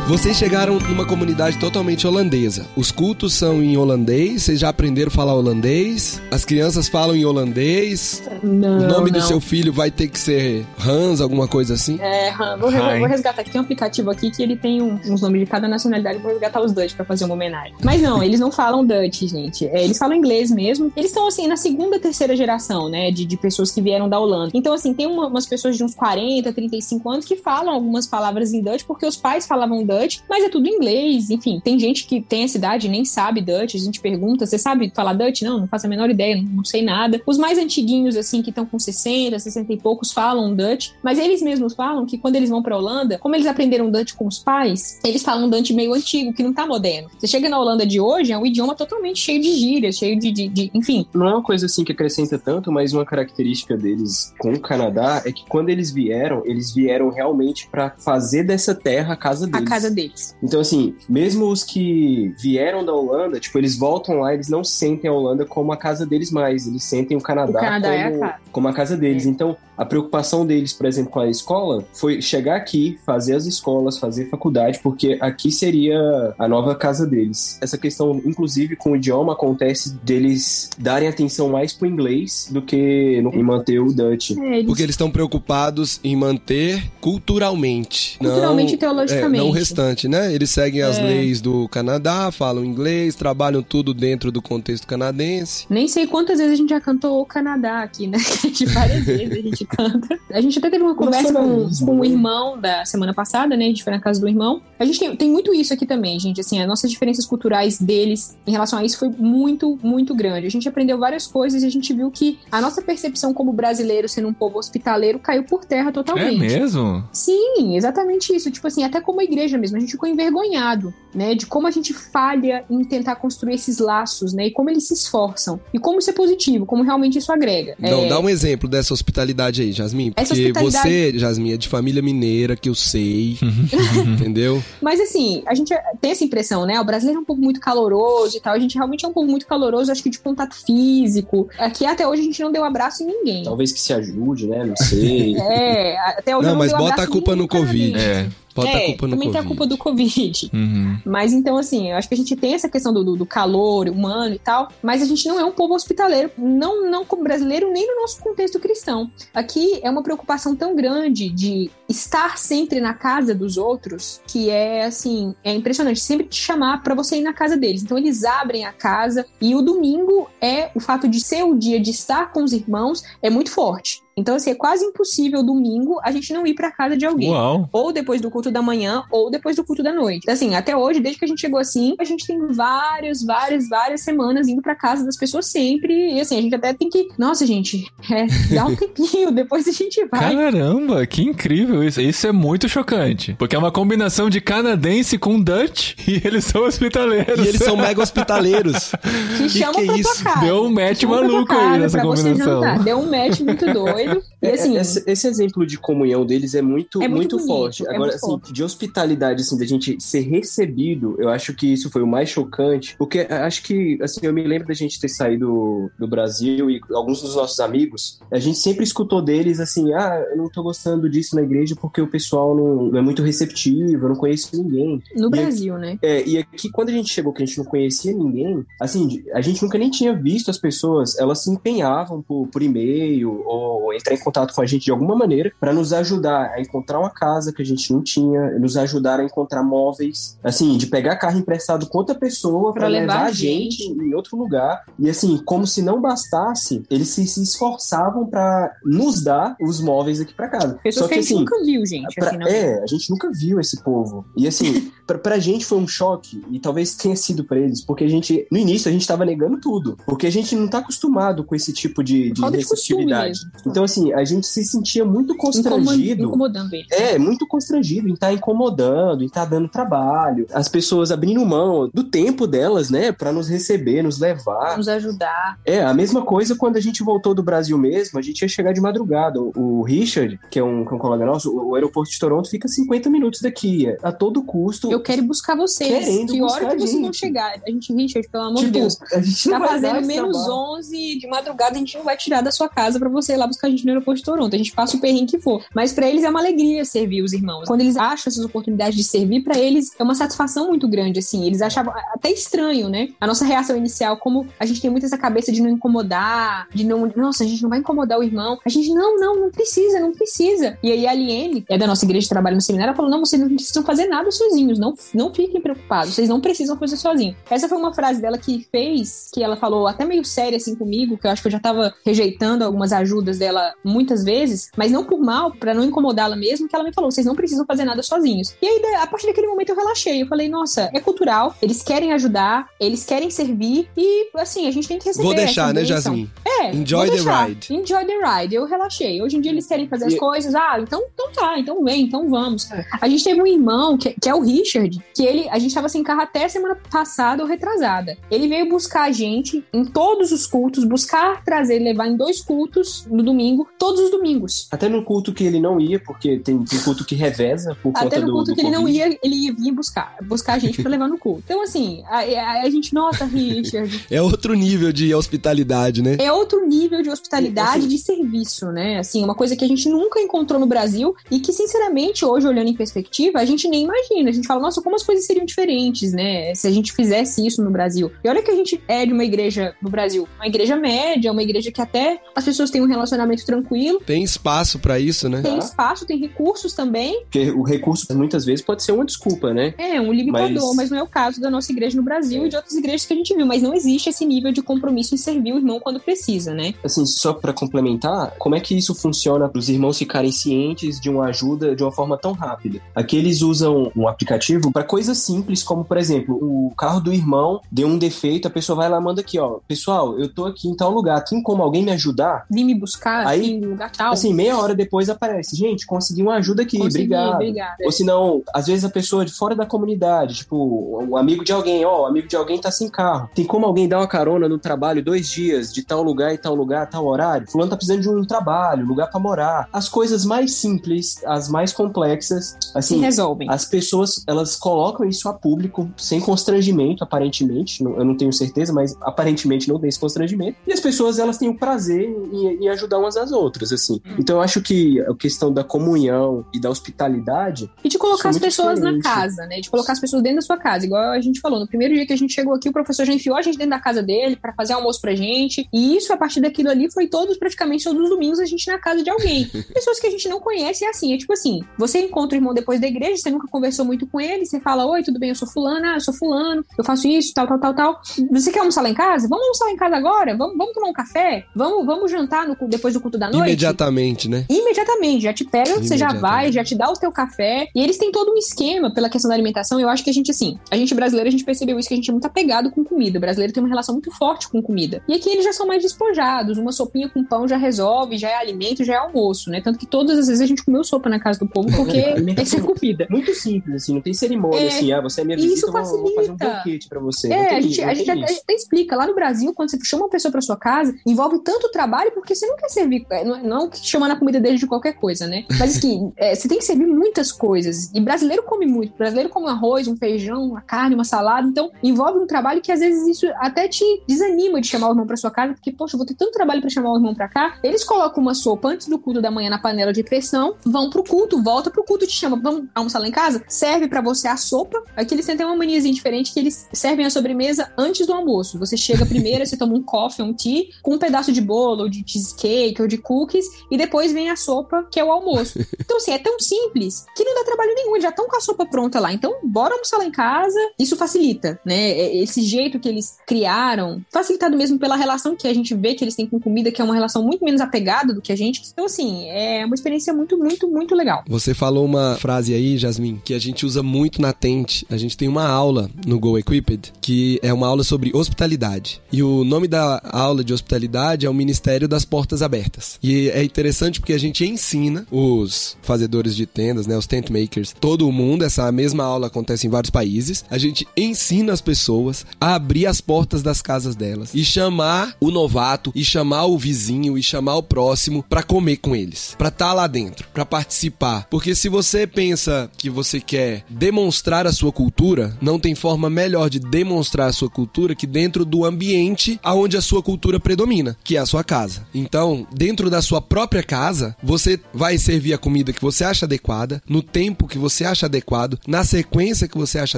Vocês chegaram numa comunidade totalmente holandesa. Os cultos são em holandês, vocês já aprenderam a falar holandês, as crianças falam em holandês. Não, o nome do não. seu filho vai ter que ser Hans, alguma coisa assim. É, Han, vou, vou resgatar aqui. Tem um aplicativo aqui que ele tem um- uns nomes de cada nacionalidade. Vou resgatar os Dutch pra fazer uma homenagem. Mas não, eles não falam Dutch, gente. É, eles falam inglês mesmo. Eles estão, assim, na segunda, terceira geração, né? De, de pessoas que vieram da Holanda. Então, assim, tem uma- umas pessoas de uns 40, 35 anos que falam algumas palavras em Dutch porque os pais falavam Dutch, mas é tudo em inglês. Enfim, tem gente que tem essa idade e nem sabe Dutch. A gente pergunta, você sabe falar Dutch? Não, não faço a menor ideia, não, não sei nada. Os mais antiguinhos, assim, que estão com 60, 60 e poucos, falam Dutch, mas eles mesmos falam que quando eles vão pra Holanda, como eles aprenderam Dutch com os pais, eles falam Dutch meio antigo, que não tá moderno. Você chega na Holanda de hoje, é um idioma totalmente cheio de gírias, cheio de, de, de- enfim. Não é uma coisa assim que acrescenta tanto, mas uma característica deles com o Canadá é que quando eles vieram, eles vieram realmente pra fazer dessa terra a casa A deles. Casa deles. Então, assim, mesmo os que vieram da Holanda, tipo, eles voltam lá, eles não sentem a Holanda como a casa deles mais. Eles sentem o Canadá, O Canadá como, é a casa. como a casa deles. É. Então, a preocupação deles, por exemplo, com a escola, foi chegar aqui, fazer as escolas, fazer faculdade, porque aqui seria a nova casa deles. Essa questão, inclusive, com o idioma, acontece deles darem atenção mais pro inglês do que no, em manter o Dutch. É, eles- Porque eles estão preocupados em manter culturalmente. Culturalmente não, e teologicamente. É, não o restante, né? Eles seguem as É. leis do Canadá, falam inglês, trabalham tudo dentro do contexto canadense. Nem sei quantas vezes a gente já cantou o Canadá aqui, né? De várias vezes a gente canta. A gente até teve uma conversa com, com o né? irmão da semana passada, né? A gente foi na casa do irmão. A gente tem, tem muito isso aqui também, gente. Assim, as nossas diferenças culturais deles em relação a isso foi muito, muito grande. A gente aprendeu várias coisas e a gente viu que a nossa percepção como brasileiro, sendo um povo hospitaleiro, caiu por terra É totalmente. mesmo? Sim, exatamente isso. Tipo assim, até como a igreja mesmo, a gente ficou envergonhado, né? De como a gente falha em tentar construir esses laços, né? E como eles se esforçam. E como isso é positivo, como realmente isso agrega. Então, É, dá um exemplo dessa hospitalidade aí, Jasmine. Essa Porque hospitalidade- você, Jasmine, é de família mineira, que eu sei, entendeu? Mas assim, a gente tem essa impressão, né? O brasileiro é um povo muito caloroso e tal. A gente realmente é um povo muito caloroso, acho que de contato físico. Aqui até hoje a gente não deu abraço em ninguém. Talvez que se ajude, né? Não sei. É, até hoje Não, eu mas deu bota abraço a culpa no. Covid. É. Bota é, a culpa também tem a Covid. culpa do Covid. Uhum. Mas então, assim, eu acho que a gente tem essa questão do, do, do calor humano e tal, mas a gente não é um povo hospitaleiro, não, não como brasileiro, nem no nosso contexto cristão. Aqui é uma preocupação tão grande de estar sempre na casa dos outros, que é, assim, é impressionante. Sempre te chamar pra você ir na casa deles. Então, eles abrem a casa e o domingo é o fato de ser o dia de estar com os irmãos, é muito forte. Então, assim, é quase impossível domingo a gente não ir pra casa de alguém Uau. ou depois do culto da manhã, ou depois do culto da noite. Assim, até hoje, desde que a gente chegou assim, a gente tem várias, várias, várias semanas indo pra casa das pessoas sempre. E assim, a gente até tem que. Nossa, gente, é, dá um tempinho, depois a gente vai. Caramba, que incrível isso. Isso é muito chocante. Porque é uma combinação de canadense com Dutch e eles são hospitaleiros. E eles são mega hospitaleiros. Te chama que é pra isso? tua casa. Deu um match maluco aí nessa pra você combinação. jantar. Deu um match muito doido. E assim. É, esse, esse exemplo de comunhão deles é muito, É muito muito, bonito, forte. é Agora, muito assim, forte. de hospitalidade, assim, da gente ser recebido, eu acho que isso foi o mais chocante, porque acho que, assim, eu me lembro da gente ter saído do Brasil e alguns dos nossos amigos, a gente sempre escutou deles assim, ah, eu não tô gostando disso na igreja porque o pessoal não, não é muito receptivo, eu não conheço ninguém. No E- Brasil, né? É, e aqui, quando a gente chegou, que a gente não conhecia ninguém, assim, a gente nunca nem tinha visto as pessoas, elas se empenhavam por, por e-mail ou entrar em contato com a gente de alguma maneira para nos ajudar a encontrar uma casa que a gente não tinha, nos ajudar a encontrar móveis, assim, de pegar carro emprestado com outra pessoa para levar a gente. gente em outro lugar. E assim, como se não bastasse, eles se, se esforçavam para nos dar os móveis aqui para casa. Pessoas Só que, que a gente assim, nunca viu, gente. Pra, assim, não... É, a gente nunca viu esse povo. E assim, pra, pra gente foi um choque, e talvez tenha sido pra eles, porque a gente, no início, a gente tava negando tudo. Porque a gente não tá acostumado com esse tipo de, de receptividade. Então, assim, a gente se sentia muito constrangido. Incomodando eles. É, muito constrangido em estar tá incomodando, em estar tá dando trabalho. As pessoas abrindo mão do tempo delas, né, para nos receber, nos levar. Nos ajudar. É, a mesma coisa quando a gente voltou do Brasil mesmo, a gente ia chegar de madrugada. O Richard, que é um, que é um colega nosso, o aeroporto de Toronto fica 50 minutos daqui. A todo custo eu quero buscar vocês. Querendo que hora que vocês vão chegar? A gente, Richard, pelo amor tipo, de Deus. A gente tá fazendo menos trabalho. 11 de madrugada, a gente não vai tirar da sua casa para você ir lá buscar a gente no aeroporto de Toronto. A gente passa o perrengue que for. Mas para eles é uma alegria servir os irmãos. Quando eles acham essas oportunidades de servir, para eles é uma satisfação muito grande, assim. Eles achavam até estranho, né? A nossa reação inicial, como a gente tem muito essa cabeça de não incomodar, de não. Nossa, a gente não vai incomodar o irmão. A gente, não, não, não precisa, não precisa. E aí a Aliene, é da nossa igreja, trabalha no seminário, ela falou: não, vocês não precisam fazer nada sozinhos não, não fiquem preocupados, vocês não precisam fazer sozinho. Essa foi uma frase dela que fez, que ela falou até meio séria assim comigo, que eu acho que eu já tava rejeitando algumas ajudas dela muitas vezes, mas não por mal, para não incomodá-la mesmo, que ela me falou: vocês não precisam fazer nada sozinhos. E aí, a partir daquele momento, eu relaxei. Eu falei: nossa, é cultural, eles querem ajudar, eles querem servir e, assim, a gente tem que receber. Vou deixar, né, Jasmine? É. Enjoy the ride. Enjoy the ride. Eu relaxei. Hoje em dia eles querem fazer as coisas. Ah, então, então tá, então vem, então vamos. É. A gente teve um irmão, que, que é o Richard, que ele, a gente tava sem carro até semana passada ou retrasada. Ele veio buscar a gente em todos os cultos, buscar trazer, levar em dois cultos no domingo, todos os domingos. Até no culto que ele não ia, porque tem, tem culto que reveza por Até conta no culto do que ele não ia, ele ia vir buscar, buscar a gente pra levar no culto. Então, assim, a, a, a gente, nossa, Richard. é outro nível de hospitalidade, né? É outro nível de hospitalidade, assim, de serviço, né? Assim, uma coisa que a gente nunca encontrou no Brasil e que, sinceramente, hoje, olhando em perspectiva, a gente nem imagina. A gente fala, nossa, como as coisas seriam diferentes, né? Se a gente fizesse isso no Brasil. E olha que a gente é de uma igreja no Brasil, uma igreja média, uma igreja que até as pessoas têm um relacionamento tranquilo. Tem espaço para isso, né? Tem espaço, tem recursos também. Porque o recurso muitas vezes pode ser uma desculpa, né? É, um limitador, mas, mas não é o caso da nossa igreja no Brasil é. e de outras igrejas que a gente viu. Mas não existe esse nível de compromisso em servir o irmão quando precisa, né? Assim, só para complementar, como é que isso funciona para os irmãos ficarem cientes de uma ajuda de uma forma tão rápida? Aqui eles usam um aplicativo para coisas simples, como por exemplo, o carro do irmão deu um defeito, a pessoa vai lá manda aqui, ó, pessoal, eu tô aqui em tal lugar, tem como alguém me ajudar? Vim me buscar aí, em lugar tal. Assim, meia hora depois aparece, gente, consegui uma ajuda aqui, consegui, obrigado. obrigado. Ou senão, às vezes a pessoa de fora da comunidade, tipo, um amigo de alguém, ó, o amigo de alguém tá sem carro. Tem como alguém dar uma carona no trabalho dois dias, de tal lugar e tal lugar, tal horário? Fulano tá precisando de um trabalho, lugar para morar. As coisas mais simples, as mais complexas, assim, Se resolvem. As pessoas, elas colocam isso a público sem constrangimento, aparentemente. Eu não tenho certeza, mas aparentemente não tem esse constrangimento. E as pessoas, elas têm o prazer em, em ajudar umas às outras, assim. Hum. Então eu acho que a questão da comunhão e da hospitalidade. E de colocar as pessoas diferente. na casa, né? De colocar as pessoas dentro da sua casa. Igual a gente falou, no primeiro dia que a gente chegou aqui, o professor já enfiou a gente dentro da casa dele para fazer almoço pra gente. E isso, a partir daquilo ali, foi todos, praticamente todos os domingos, a gente na casa de alguém. Pessoas que a gente não conhece, é assim. É tipo assim: você encontra o irmão depois da igreja, você nunca conversou muito com ele, você fala: Oi, tudo bem? Eu sou fulana, eu sou fulano, eu faço isso, tal, tal, tal, tal. Você quer almoçar lá em casa? Vamos almoçar lá em casa agora? Vamos, vamos tomar um café? Vamos, vamos jantar no, depois do culto da noite? Imediatamente, né? Imediatamente. Já te pega, você já vai, já te dá o teu café. E eles têm todo um esquema pela questão da alimentação. Eu acho que a gente, assim, a gente brasileiro, a gente percebeu isso, que a gente é muito apegado com comida. O brasileiro tem uma relação muito forte com comida. E aqui eles já são mais despojados. Uma sopinha com pão já resolve, já é alimento, já é almoço, né? Tanto que todas as vezes a gente comeu sopa na casa do povo, porque é ser comida. Muito simples, assim, não tem cerimônia, é, assim, ah, você é minha visita, isso facilita. vou, vou fazer um banquete pra você. É, tem, a gente, a gente até, até, explica. Lá no Brasil, quando você chama uma pessoa pra sua casa, envolve tanto trabalho porque você não quer servir, é, não, não chamando a comida dele de qualquer coisa, né? Mas assim, é, você tem que servir muitas coisas. E brasileiro come muito. Brasileiro come um arroz, um feijão, uma carne, uma salada. Então, envolve um trabalho que às vezes isso até te desanima de chamar o irmão para sua casa, porque, poxa, eu vou ter tanto trabalho para chamar o irmão para cá. Eles colocam uma sopa antes do culto da manhã na panela de pressão, vão pro culto, volta pro culto, te chama, vamos almoçar lá em casa? Serve para você a sopa. Aqui eles têm uma maniazinha diferente que eles servem a sobremesa antes do almoço. Você chega primeiro, você toma um coffee, um tea, com um pedaço de bolo, de cheesecake, ou de cookies, e depois vem a sopa, que é o almoço. Então, assim, é tão simples que não dá trabalho nenhum, eles já estão com a sopa pronta lá. Então, bora almoçar lá em casa. Isso facilita, né? É, esse jeito que eles criaram, facilitado mesmo pela relação que a gente vê que eles têm com comida, que é uma relação muito menos apegada do que a gente. Então, assim, é uma experiência muito, muito, muito legal. Você falou uma frase aí, Jasmine, que a gente usa muito na Tente. A gente tem uma aula no Go Equipped, que é uma aula sobre hospitalidade. E o nome da aula de hospitalidade é o Ministério das Portas Abertas. E é interessante porque a gente ensina os fazedores de tendas, né, os tent makers, todo mundo, essa mesma aula acontece em vários países. A gente ensina as pessoas a abrir as portas das casas delas e chamar o novato e chamar o vizinho e chamar o próximo para comer com eles, para estar tá lá dentro, para participar. Porque se você pensa que você quer demonstrar a sua cultura, não tem forma melhor de demonstrar a sua cultura que dentro do ambiente aonde a sua cultura predomina, que é a sua casa. Então, dentro da sua própria casa, você vai servir a comida que você acha adequada, no tempo que você acha adequado, na sequência que você acha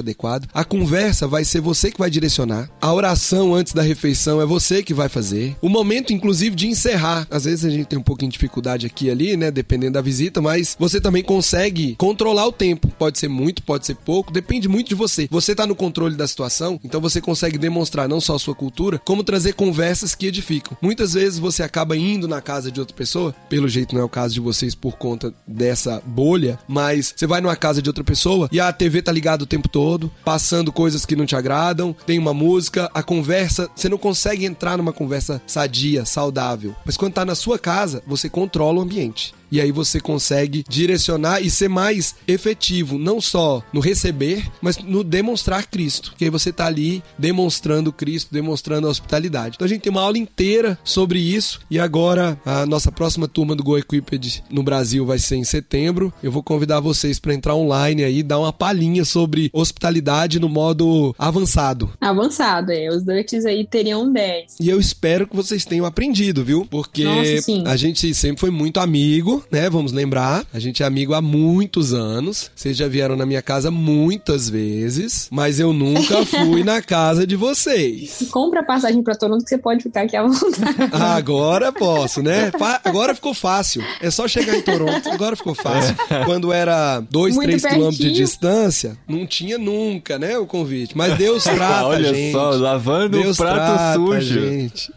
adequado. A conversa vai ser você que vai direcionar. A oração antes da refeição é você que vai fazer. O momento, inclusive, de encerrar. Às vezes a gente tem um pouquinho de dificuldade aqui e ali, né? Dependendo da visita, mas você também consegue controlar o tempo. Pode ser muito, pode ser pouco, depende muito de você. Você tá no controle da situação, então você consegue demonstrar não só a sua cultura, como trazer conversas que edificam. Muitas vezes você acaba indo na casa de outra pessoa, pelo jeito não é o caso de vocês por conta dessa bolha, mas você vai numa casa de outra pessoa e a TV tá ligada o tempo todo, passando coisas que não te agradam, tem uma música, a conversa, você não consegue entrar numa conversa sadia, saudável. Mas quando tá na sua casa, você controla o ambiente. E aí você consegue direcionar e ser mais efetivo, não só no receber, mas no demonstrar Cristo. Que aí você tá ali demonstrando Cristo, demonstrando a hospitalidade. Então a gente tem uma aula inteira sobre isso. E agora a nossa próxima turma do Go Equipped no Brasil vai ser em setembro. Eu vou convidar vocês para entrar online aí, dar uma palhinha sobre hospitalidade no modo avançado. Avançado, é. Os Dutch aí teriam 10. E eu espero que vocês tenham aprendido, viu? Porque Nossa, a gente sempre foi muito amigo né? Vamos lembrar. A gente é amigo há muitos anos. Vocês já vieram na minha casa muitas vezes, mas eu nunca fui na casa de vocês. Compra passagem para Toronto que você pode ficar aqui à vontade. Agora posso, né? Agora ficou fácil. É só chegar em Toronto. Agora ficou fácil. Quando era 2, 3 quilômetros de distância, não tinha nunca, né, o convite. Mas Deus trata Olha a gente. só, lavando Deus o prato sujo. Gente.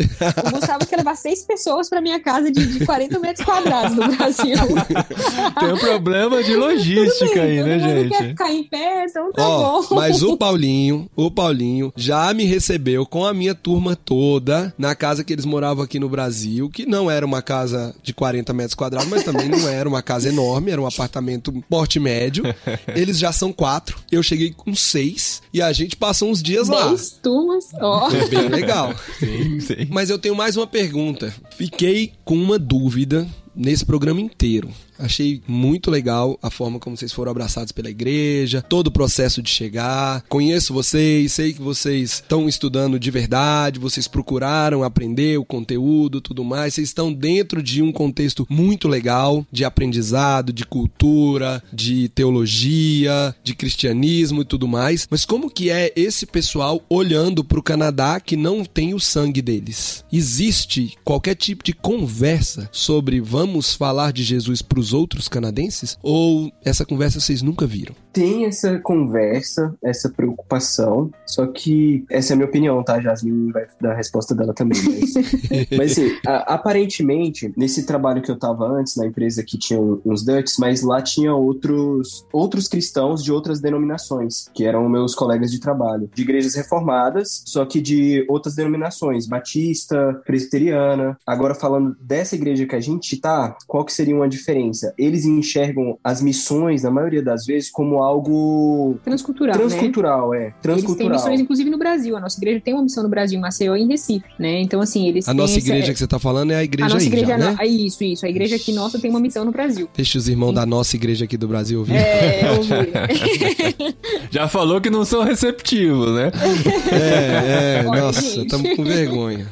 O Gustavo quer levar seis pessoas para minha casa de, de 40 metros quadrados no Brasil. Tem um problema de logística bem, aí, né, gente? Quer ficar em pé, então tá Ó, bom. Mas o Paulinho, o Paulinho já me recebeu com a minha turma toda na casa que eles moravam aqui no Brasil, que não era uma casa de 40 metros quadrados, mas também não era uma casa enorme, era um apartamento porte médio. Eles já são quatro, eu cheguei com seis e a gente passou uns dias Dez lá. Dez turmas, ó. Foi bem legal. Sim, sim. Mas eu tenho mais uma pergunta. Fiquei com uma dúvida nesse programa inteiro. Achei muito legal a forma como vocês foram abraçados pela igreja, todo o processo de chegar. Conheço vocês, sei que vocês estão estudando de verdade, vocês procuraram aprender o conteúdo, tudo mais. Vocês estão dentro de um contexto muito legal de aprendizado, de cultura, de teologia, de cristianismo e tudo mais. Mas como que é esse pessoal olhando para o Canadá que não tem o sangue deles? Existe qualquer tipo de conversa sobre vamos falar de Jesus para os os outros canadenses? Ou essa conversa vocês nunca viram? Tem essa conversa, essa preocupação, só que essa é a minha opinião, tá? Jasmine vai dar a resposta dela também. Mas, mas assim, a, aparentemente, nesse trabalho que eu tava antes, na empresa que tinha uns Dutch, mas lá tinha outros, outros cristãos de outras denominações, que eram meus colegas de trabalho, de igrejas reformadas, só que de outras denominações, batista, presbiteriana. Agora, falando dessa igreja que a gente tá tá, qual que seria uma diferença? Eles enxergam as missões, na maioria das vezes, como algo Transcultural, transcultural, né? é. Eles têm Transcultural. missões, inclusive, no Brasil. A nossa igreja tem uma missão no Brasil, em Maceió e em Recife, né? Então, assim, eles A têm nossa igreja que você tá falando é a igreja a nossa aí, igreja já, né? no- ah, Isso, isso. A igreja aqui nossa tem uma missão no Brasil. Deixa os irmãos da nossa igreja aqui do Brasil ouvir. É, eu ouvi. Já falou que não são receptivos, né? É, é, Olha, nossa, estamos com vergonha.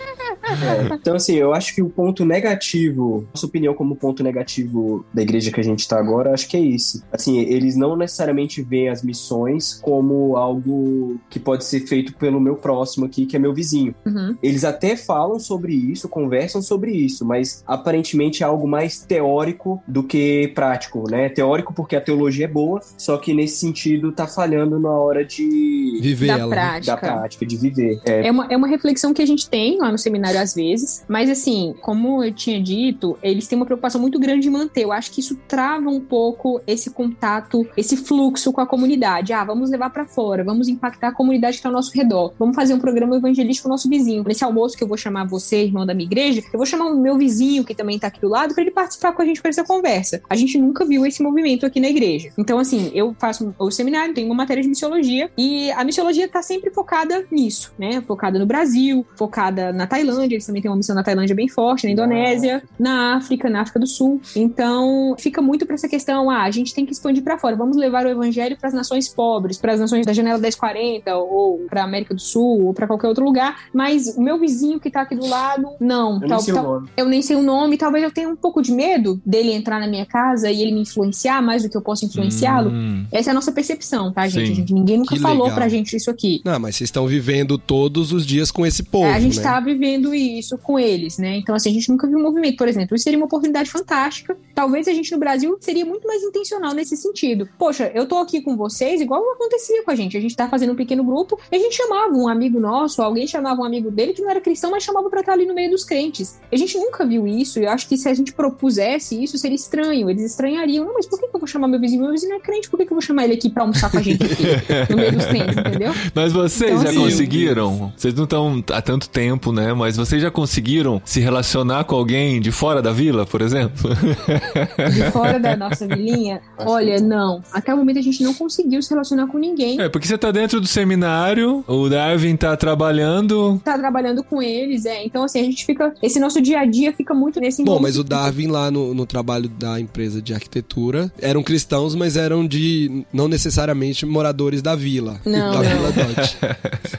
É, Então, assim, eu acho que o ponto negativo, nossa opinião como ponto negativo da igreja que a gente tá agora, acho que é isso. Assim, eles não necessariamente veem as missões como algo que pode ser feito pelo meu próximo aqui, que é meu vizinho. Uhum. Eles até falam sobre isso, conversam sobre isso, mas aparentemente é algo mais teórico do que prático, né? Teórico porque a teologia é boa, só que nesse sentido tá falhando na hora de Viver Da ela. né? prática. da prática, de viver. É, É uma, é uma reflexão que a gente tem lá no seminário às vezes, mas assim, como eu tinha dito, eles têm uma preocupação muito grande em manter. Eu acho que isso trava um pouco esse contato, esse fluxo com a comunidade. Ah, vamos levar pra fora, vamos impactar a comunidade que tá ao nosso redor. Vamos fazer um programa evangelístico com o nosso vizinho. Nesse almoço que eu vou chamar você, irmão da minha igreja, eu vou chamar o meu vizinho que também tá aqui do lado para ele participar com a gente para essa conversa. A gente nunca viu esse movimento aqui na igreja. Então, assim, eu faço o seminário, tenho uma matéria de missiologia e a missiologia tá sempre focada nisso, né? Focada no Brasil, focada na Tailândia, eles também têm uma missão na Tailândia bem forte, na Indonésia, na África, na África do Sul. Então, fica muito pra essa questão, ah, a gente tem que expandir pra fora, vamos levar o evangelho para as nações pobres, para as nações da janela 1040 ou pra América do Sul ou pra qualquer outro lugar, mas o meu vizinho que tá aqui do lado, não, eu tal- não sei o tal- nome. eu nem sei o nome, talvez eu tenha um pouco de medo dele entrar na minha casa e ele me influenciar mais do que eu posso influenciá-lo. Hum. Essa é a nossa percepção, tá, gente? Gente- Ninguém nunca Que falou legal. pra gente isso aqui. Não, mas vocês estão vivendo todos os dias com esse povo, É, a gente né? tá vivendo isso com eles, né? Então, assim, a gente nunca viu um movimento, por exemplo. Isso seria uma oportunidade fantástica. Talvez a gente no Brasil seria muito mais intencional nesse sentido. Poxa, eu tô aqui com vocês, igual acontecia com a gente. A gente tá fazendo um pequeno grupo e a gente chamava um amigo nosso, alguém chamava um amigo dele que não era cristão, mas chamava pra estar ali no meio dos crentes. A gente nunca viu isso e eu acho que se a gente propusesse isso, seria estranho. Eles estranhariam. Não, mas por que eu vou chamar meu vizinho? Meu vizinho não é crente, por que que eu vou chamar ele aqui pra almoçar com a gente aqui? no meio dos crentes, entendeu? Mas vocês Então, já assim, conseguiram? Vocês não estão há tanto tempo, né? Mas vocês já conseguiram se relacionar com alguém de fora da vila, por exemplo? de fora da nossa vilinha, olha, não. Até o momento a gente não conseguiu se relacionar com ninguém. É, porque você tá dentro do seminário, o Darwin tá trabalhando. Tá trabalhando com eles, é. Então, assim, a gente fica. Esse nosso dia a dia fica muito nesse Bom, mas o Darwin lá no, no trabalho da empresa de arquitetura eram cristãos, mas eram de não necessariamente moradores da vila. Não, da não. Vila Dodge.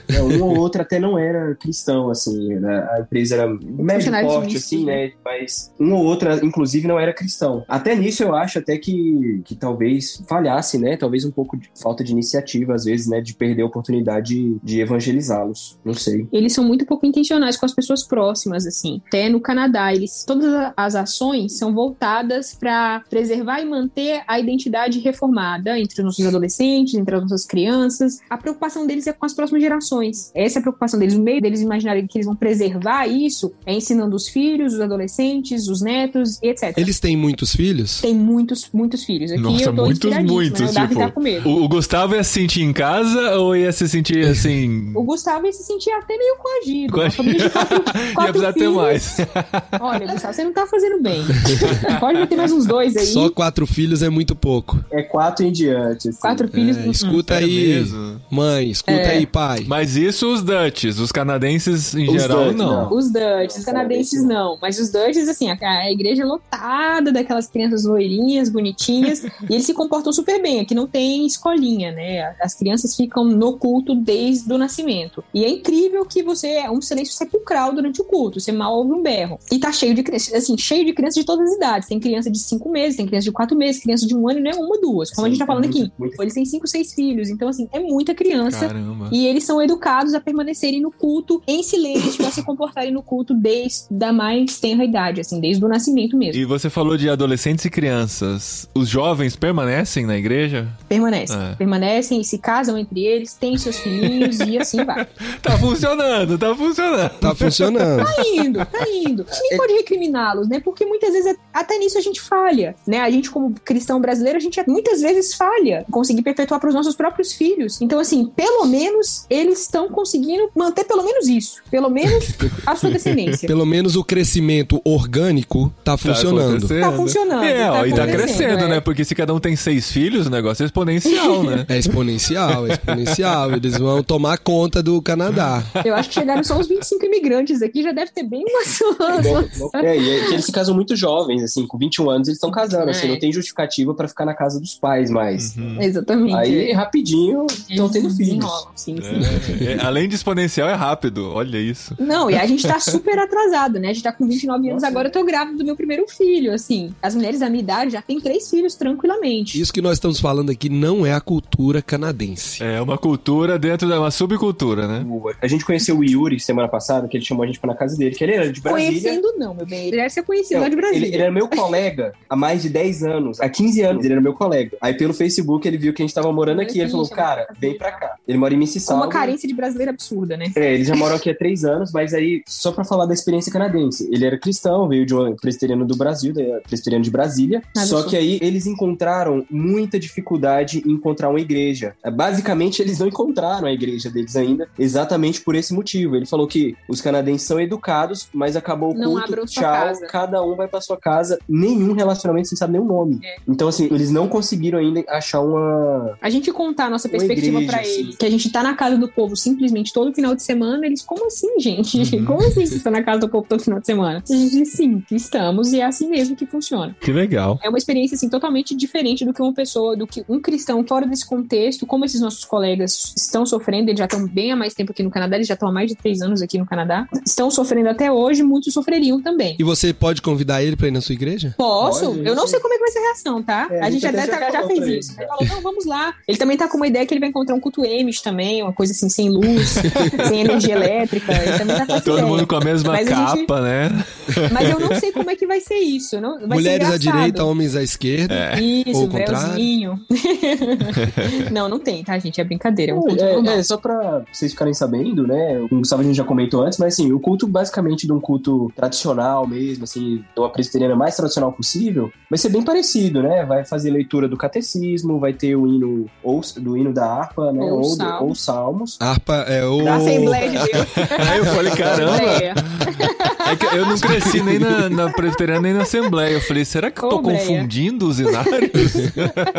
É, um ou outro até não era cristão, assim, né? A empresa era médio de porte, assim, né? Mas um ou outro, inclusive, não era cristão. Até nisso eu acho até que, que talvez falhasse, né? Talvez um pouco de falta de iniciativa, às vezes, né? De perder a oportunidade de evangelizá-los. Não sei. Eles são muito pouco intencionais com as pessoas próximas, assim. Até no Canadá, eles todas as ações são voltadas para preservar e manter a identidade reformada entre os nossos adolescentes, entre as nossas crianças. A preocupação deles é com as próximas gerações. Essa é a preocupação deles. O meio deles imaginarem que eles vão preservar isso é ensinando os filhos, os adolescentes, os netos e etc. Eles têm muitos filhos? Tem muitos, muitos filhos. Aqui Nossa, eu tô muitos, inspiradíssima, muitos, né? Tipo, com medo. O, o Gustavo ia se sentir em casa ou ia se sentir assim. O Gustavo ia se sentir até meio coagido. Coagido. De quatro, ia quatro precisar ter filhos. mais. Olha, Gustavo, você não tá fazendo bem. Pode ter mais uns dois aí. Só quatro filhos é muito pouco. É quatro em diante, assim. Quatro filhos. É, hum, escuta Sério aí, mesmo? mãe, escuta É. aí, pai. Mas isso os Dutches, os canadenses em Os geral, Dutch, não. Não. Os Dutch, os canadenses não. Mas os Dutch, assim, a, a igreja é lotada daquelas crianças loirinhas, bonitinhas, e eles se comportam super bem. Aqui não tem escolinha, né? As crianças ficam no culto desde o nascimento. E é incrível que você é um silêncio sepulcral durante o culto. Você mal ouve um berro. E tá cheio de crianças, assim, cheio de crianças de todas as idades. Tem criança de cinco meses, tem criança de quatro meses, criança de um ano, e não é uma, duas. Como a Sim, gente tá falando muito- aqui. muito- Eles têm cinco, seis filhos. Então, assim, é muita criança. Caramba. E eles são educados a permanecerem no culto em silêncio, a se comportarem no culto desde a mais tenra idade, assim, desde o nascimento mesmo. E você falou de adolescentes e crianças. Os jovens permanecem na igreja? Permanecem. É. Permanecem e se casam entre eles, têm seus filhinhos e assim vai. Tá funcionando, tá funcionando. Tá funcionando. Tá indo, tá indo. Ninguém pode recriminá-los, né? Porque muitas vezes, até nisso a gente falha, né? A gente, como cristão brasileiro, a gente muitas vezes falha em conseguir perpetuar para os nossos próprios filhos. Então, assim, pelo menos eles estão conseguindo manter pelo menos isso. Pelo menos a sua descendência. Pelo menos o crescimento orgânico tá funcionando. Tá funcionando. É, ó, tá e tá crescendo, é. né? Porque se cada um tem seis filhos, o negócio é exponencial, né? É exponencial, é exponencial. Eles vão tomar conta do Canadá. Eu acho que chegaram só uns 25 imigrantes aqui, já deve ter bem umas. É, e é eles se casam muito jovens, assim, com 21 anos eles estão casando, assim, É. não tem justificativa pra ficar na casa dos pais mais. Exatamente. Aí, rapidinho, estão tendo filhos. Desenrolam, Sim, sim. É, além de exponencial, é rápido. Olha isso. Não, e a gente tá super atrasado, né? A gente tá com 29 anos, agora eu tô grávida do meu primeiro filho, assim. As mulheres da minha idade já têm três filhos tranquilamente. Isso que nós estamos falando aqui não é a cultura canadense. É uma cultura dentro de uma subcultura, né? A gente conheceu o Yuri semana passada, que ele chamou a gente pra ir na casa dele, que ele era de Brasília. Conhecendo não, meu bem. Ele deve ser conhecido Não, lá de Brasília. Ele, ele era meu colega há mais de 10 anos. Há 15 anos ele era meu colega. Aí pelo Facebook ele viu que a gente tava morando aqui. Ele falou, cara, vem pra cá. Ele mora em Mississauga. uma carência de brasileiro absurda, né? É, eles já moram aqui há três anos, mas aí, só pra falar da experiência canadense, ele era cristão, veio de um presbiteriano do Brasil, da presbiteriano de Brasília, Ah, só que aí eles encontraram muita dificuldade em encontrar uma igreja. É, Basicamente, eles não encontraram a igreja deles ainda, exatamente por esse motivo. Ele falou que os canadenses são educados, mas acabou o Não culto, tchau, cada um vai pra sua casa, nenhum relacionamento, sem saber nem o nome. É. Então, assim, eles não conseguiram ainda achar uma... A gente contar a nossa perspectiva pra assim. eles, que a gente tá na casa do povo simplesmente todo final de semana, eles, como assim, gente? Como assim vocês estão na casa do povo todo final de semana? A gente diz, sim, estamos, e é assim mesmo que funciona. Que legal. É uma experiência, assim, totalmente diferente do que uma pessoa, do que um cristão fora desse contexto, como esses nossos colegas estão sofrendo, eles já estão bem há mais tempo aqui no Canadá, eles já estão há mais de três anos aqui no Canadá, estão sofrendo até hoje, muitos sofreriam também. E você pode convidar ele pra ir na sua igreja? Posso? Pode, eu não sei como é que vai ser a reação, tá? É, a gente até até já, já falou fez isso. ele, Ele já. falou, não, vamos lá. Ele também tá com uma ideia que ele vai encontrar um culto Amish também, uma coisa assim, sem luz, sem energia elétrica. Ele também tá Todo ideia. mundo com a mesma Mas a gente- capa, né? Mas eu não sei como é que vai ser isso. Não, vai Mulheres ser à direita, homens à esquerda. É. Isso, Ou véuzinho. não, não tem, tá, gente? É brincadeira. É um culto É, é, só pra vocês ficarem sabendo, né? O Gustavo a gente já comentou antes, mas assim, o culto basicamente de um culto tradicional mesmo, assim, de uma presbiteriana mais tradicional possível, vai ser bem parecido, né? Vai fazer leitura do catecismo, vai ter o hino ou do hino da harpa, né? Ou Ou, salmos. ou salmos. Harpa é o. Da Assembleia de Deus. Aí eu falei, caramba, é que eu não cresci nem na, na presbiteriana nem na assembleia. Eu falei, será que eu tô Ô, Breia. confundindo os inários?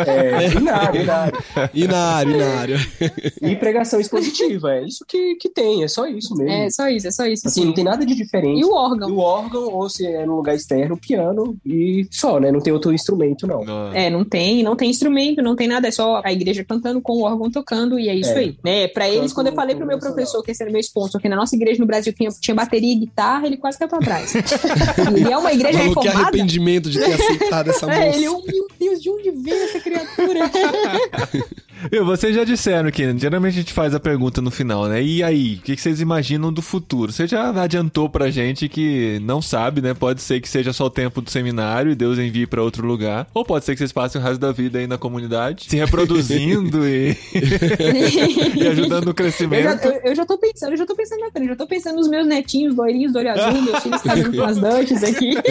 É, binário, binário. Inário, inário. E pregação expositiva, é isso que, que tem, é só isso mesmo. É, só isso, é só isso. assim, não tem nada de diferente. E o E órgão? o órgão, ou se é no lugar externo, piano e só, né? Não tem outro instrumento, não. É, não tem, não tem instrumento, não tem nada, é só a igreja cantando com o órgão tocando e é isso É. aí. Né? Pra eles, Canto quando eu falei pro meu professor que esse era meu sponsor, que na nossa igreja no Brasil tinha, tinha bateria e guitarra, ele quase caiu pra trás. e é uma igreja Falou que reformada. arrependimento de ter aceitado essa moça. É, ele, oh meu Deus, de onde veio essa criatura? E vocês já disseram que geralmente a gente faz a pergunta no final, né? E aí, o que vocês imaginam do futuro? Você já adiantou pra gente que não sabe, né? Pode ser que seja só o tempo do seminário e Deus envie pra outro lugar. Ou pode ser que vocês passem o resto da vida aí na comunidade, se reproduzindo e, e ajudando no Eu já, crescimento. eu, eu já tô pensando, eu já tô pensando na frente, eu já tô pensando nos meus netinhos, loirinhos, do olho azul, meus filhos fazendo com as Dutches aqui.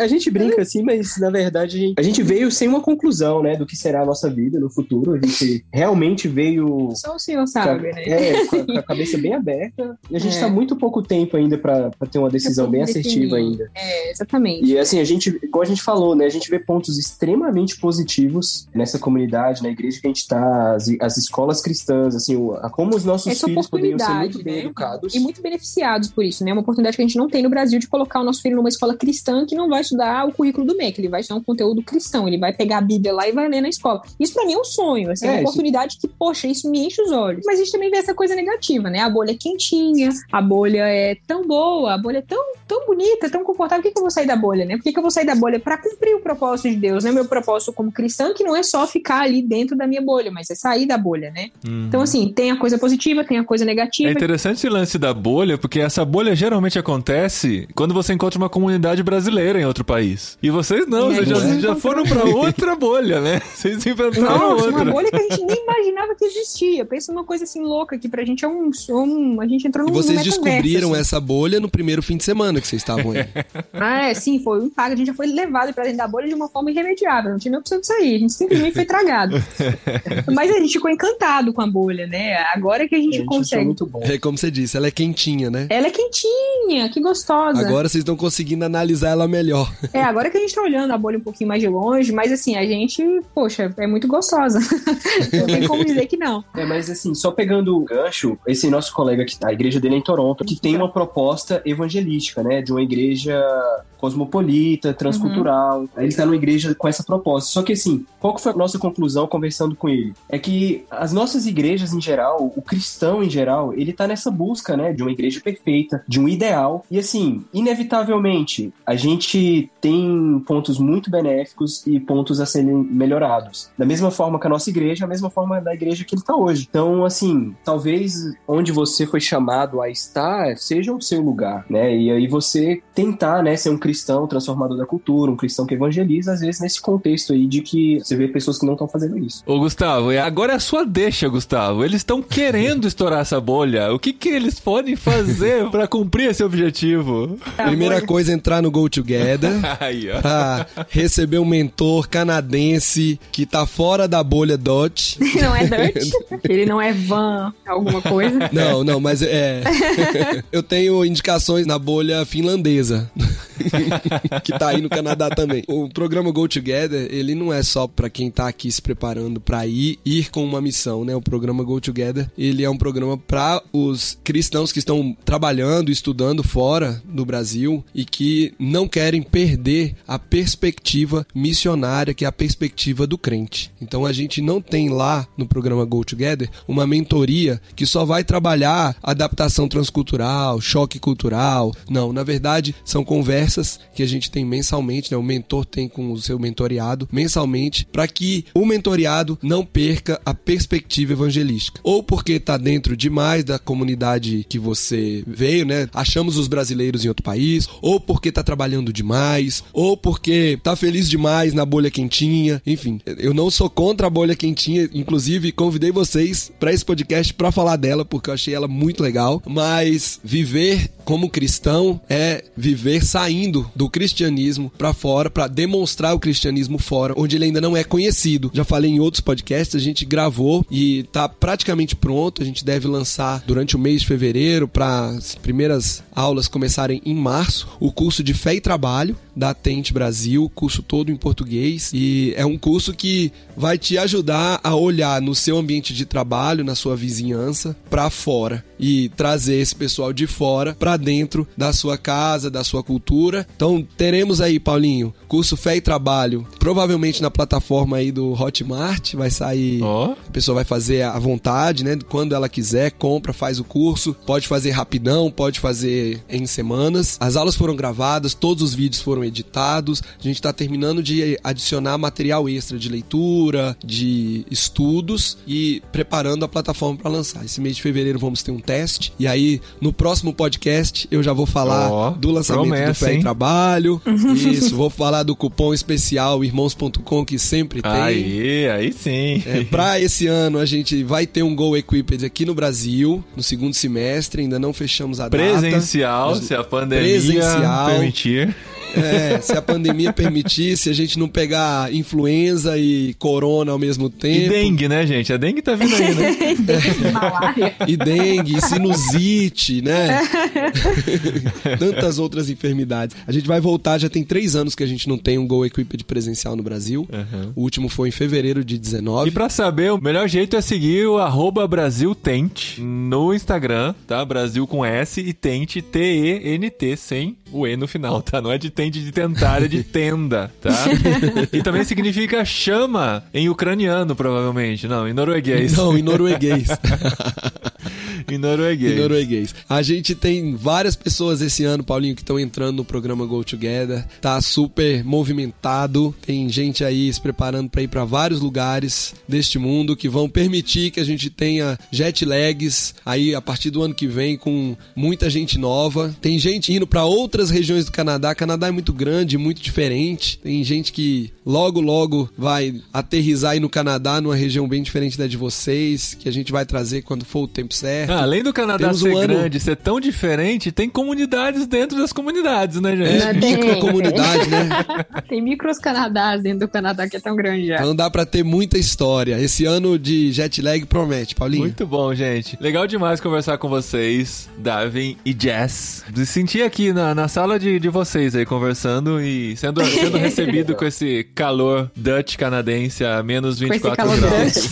A gente brinca assim, mas na verdade a gente, a gente veio sem uma conclusão, né, do que será a nossa vida no futuro. A gente realmente veio Só o senhor sabe, né? é, com a, com a cabeça bem aberta. E a gente É. tá muito pouco tempo ainda pra ter uma decisão pra bem definir. assertiva ainda. É, exatamente. E assim, a gente, igual a gente falou, né? A gente vê pontos extremamente positivos nessa comunidade, na igreja que a gente tá, as, as escolas cristãs, assim, a- como os nossos Essa filhos poderiam ser muito bem né? educados. E muito beneficiados por isso, né? Uma oportunidade que a gente não tem no Brasil de colocar o nosso filho numa escola cristã que não vai estudar o currículo do MEC, ele vai estudar um conteúdo cristão, ele vai pegar a Bíblia lá e vai ler na escola. Isso pra mim é um sonho, assim, é É, uma isso- oportunidade que, poxa, isso me enche os olhos. Mas a gente também vê essa coisa negativa, né? A bolha é quentinha, a bolha é tão boa, a bolha é tão, tão bonita, tão confortável. Por que, que eu vou sair da bolha, né? Por que, que eu vou sair da bolha? Pra cumprir o propósito de Deus, né? Meu propósito como cristã, que não é só ficar ali dentro da minha bolha, mas é sair da bolha, né? Uhum. Então, assim, tem a coisa positiva, tem a coisa É negativa. interessante esse lance da bolha, porque essa bolha geralmente acontece quando você encontra uma comunidade brasileira em outro país. E vocês não, E vocês já, já foram pra outra bolha, bolha, né? Vocês inventaram Nossa, outra. uma bolha que a gente nem imaginava que existia. Pensa numa coisa assim louca que pra gente é um. um a gente entrou E num vocês metaverso, descobriram assim. essa bolha no primeiro fim de semana que vocês estavam aí. Ah, é, sim, foi um impacto. A gente já foi levado pra dentro da bolha de uma forma irremediável. Não tinha nem opção de sair. A gente simplesmente foi tragado. Mas a gente ficou encantado com a bolha, né? Agora que a gente Gente, isso é consegue. muito bom. É como você disse, ela é quentinha, né? Ela é quentinha, que gostosa. Agora vocês estão conseguindo analisar ela melhor. É, agora que a gente tá olhando a bolha um pouquinho mais de longe, mas assim, a gente, poxa, é muito gostosa. não tem como dizer que não. É, mas assim, só pegando o gancho, esse nosso colega que a igreja dele é em Toronto, que tem uma proposta evangelística, né? De uma igreja cosmopolita, transcultural. Aí Ele tá numa igreja com essa proposta. Só que assim, qual que foi a nossa conclusão conversando com ele? É que as nossas igrejas em geral, o cristão em geral, ele tá nessa busca, né, de uma igreja perfeita, de um ideal. E assim, inevitavelmente, a gente tem pontos muito benéficos e pontos a serem melhorados. Da mesma forma que a nossa igreja, a mesma forma da igreja que ele tá hoje. Então, assim, talvez onde você foi chamado a estar seja o seu lugar, né? E aí você tentar, né, ser um cristão transformador da cultura, um cristão que evangeliza, às vezes nesse contexto aí de que você vê pessoas que não estão fazendo isso. Ô, Gustavo, e agora é a sua deixa, Gustavo. Eles estão querendo estourar essa bolha. O que, que eles podem fazer pra cumprir esse objetivo? Primeira coisa, entrar no Go Together. Aí, ó. pra receber um mentor canadense que tá fora da bolha Dutch. Não é Dutch? Ele não é van, alguma coisa? Não, não, mas é. Eu tenho indicações na bolha finlandesa. que tá aí no Canadá também. O programa Go Together, ele não é só pra quem tá aqui se preparando pra ir, ir com uma missão, né? O programa Go Together, ele é um programa pra os cristãos que estão trabalhando, estudando fora do Brasil e que não querem perder a perspectiva missionária, que é a perspectiva do crente. Então a gente não tem lá no programa Go Together uma mentoria que só vai trabalhar adaptação transcultural, choque cultural. Não, na verdade, são conversas que a gente tem mensalmente, né? O mentor tem com o seu mentoriado mensalmente, para que o mentoriado não perca a perspectiva evangelística. Ou porque está dentro demais da comunidade que você veio, né? Achamos os brasileiros em outro país, ou porque está trabalhando demais, ou porque tá feliz demais na bolha quentinha. Enfim, eu não sou contra a bolha quentinha, inclusive convidei vocês para esse podcast para falar dela porque eu achei ela muito legal, mas viver como cristão é viver saindo do cristianismo para fora, para demonstrar o cristianismo fora, onde ele ainda não é conhecido. Já falei em outros podcasts, a gente gravou e tá praticamente pronto. A gente deve lançar durante o mês de fevereiro para as primeiras aulas começarem em março, o curso de fé e trabalho da Tente Brasil, curso todo em português e é um curso que vai te ajudar a olhar no seu ambiente de trabalho, na sua vizinhança, para fora e trazer esse pessoal de fora para dentro da sua casa, da sua cultura. Então teremos aí, Paulinho, curso Fé e Trabalho, provavelmente na plataforma aí do Hotmart, vai sair Ó. a pessoa vai fazer à vontade, né? Quando ela quiser, compra, faz o curso. Pode fazer rapidão, pode fazer em semanas. As aulas foram gravadas, todos os vídeos foram editados. A gente está terminando de adicionar material extra de leitura, de estudos e preparando a plataforma para lançar. Esse mês de fevereiro vamos ter um teste. E aí, no próximo podcast, eu já vou falar Ó, do lançamento do promessa, Fé e hein? Trabalho. Isso, vou falar do cupom especial irmãos.com que sempre tem. Aí, aí sim. É, pra esse ano a gente vai ter um Go Equipped aqui no Brasil, no segundo semestre, ainda não fechamos a data. Presencial, se a pandemia Presencial. permitir. É, se a pandemia permitir, se a gente não pegar influenza e corona ao mesmo E tempo. dengue, né, gente? A dengue tá vindo aí, né? E dengue, e sinusite, né? Tantas outras enfermidades. A gente vai voltar, já tem três anos que a gente não tem um Go Equipped presencial no Brasil. Uhum. O último foi em fevereiro de E 19. pra saber, o melhor jeito é seguir o arroba Brasil Tente no Instagram, tá? Brasil com S e Tente, T-E-N-T, sem o E no final, tá? Não é de de tentar, é de tenda, tá? E também significa chama em ucraniano, provavelmente. Não, em norueguês. Não, em norueguês. Em norueguês. Em norueguês. A gente tem várias pessoas esse ano, Paulinho, que estão entrando no programa Go Together. Tá super movimentado. Tem gente aí se preparando para ir para vários lugares deste mundo que vão permitir que a gente tenha jet lags aí a partir do ano que vem com muita gente nova. Tem gente indo para outras regiões do Canadá. Canadá é muito grande, muito diferente. Tem gente que logo logo vai aterrizar aí no Canadá, numa região bem diferente da de vocês, que a gente vai trazer quando for o tempo certo. Ah, além do Canadá Temos ser um grande, ano... ser tão diferente, tem comunidades dentro das comunidades, né, gente? É, microcomunidade, né? tem micros Canadás dentro do Canadá que é tão grande já. Então dá pra ter muita história. Esse ano de jet lag promete, Paulinho. Muito bom, gente. Legal demais conversar com vocês, Darwin e Jess. Me sentir aqui na, na sala de, de vocês aí conversando e sendo, sendo recebido com esse calor Dutch canadense a menos 24 graus.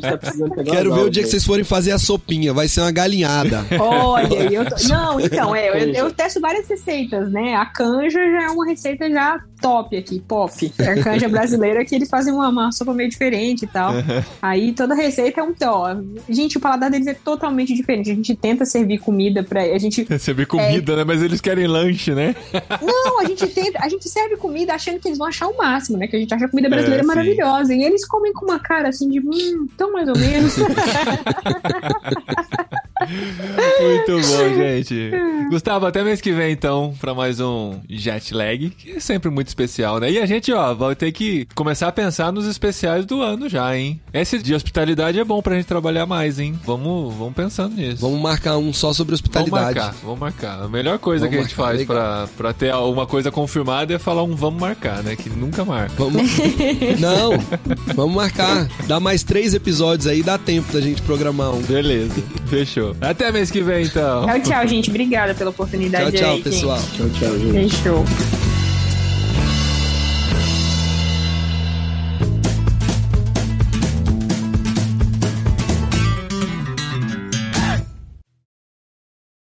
tá Quero ver o dia que vocês forem fazer a sopinha, vai ser uma galinhada. Olha, eu tô... Não, então, é, eu, eu testo várias receitas, né? A canja já é uma receita já top aqui, pop. É a canja brasileira que eles fazem uma, uma sopa meio diferente e tal. Aí toda receita é um ó. Gente, o paladar deles é totalmente diferente. A gente tenta servir comida pra. A gente. Servir comida, é... né? Mas eles querem lanche, né? Não, a gente tenta. A gente serve comida achando que eles vão achar o máximo, né? Que a gente acha a comida brasileira é, maravilhosa. E eles comem com uma cara assim de hum, tão mais ou menos. Muito bom, gente. Gustavo, até mês que vem, então, pra mais um Jet Lag, que é sempre muito especial, né? E a gente, ó, vai ter que começar a pensar nos especiais do ano já, hein? Esse de hospitalidade é bom pra gente trabalhar mais, hein? Vamos, vamos pensando nisso. Vamos marcar um só sobre hospitalidade. Vamos marcar, vamos marcar. A melhor coisa vamos que a gente marcar, faz pra, pra ter alguma coisa confirmada é falar um vamos marcar, né? Que nunca marca. Vamos... Não, vamos marcar. Dá mais três episódios aí, dá tempo da gente programar um. Beleza, fechou. Até mês que vem, então. Tchau, tchau, gente. Obrigada pela oportunidade. Tchau, tchau, aí, pessoal. Gente. Tchau, tchau, gente. Fechou.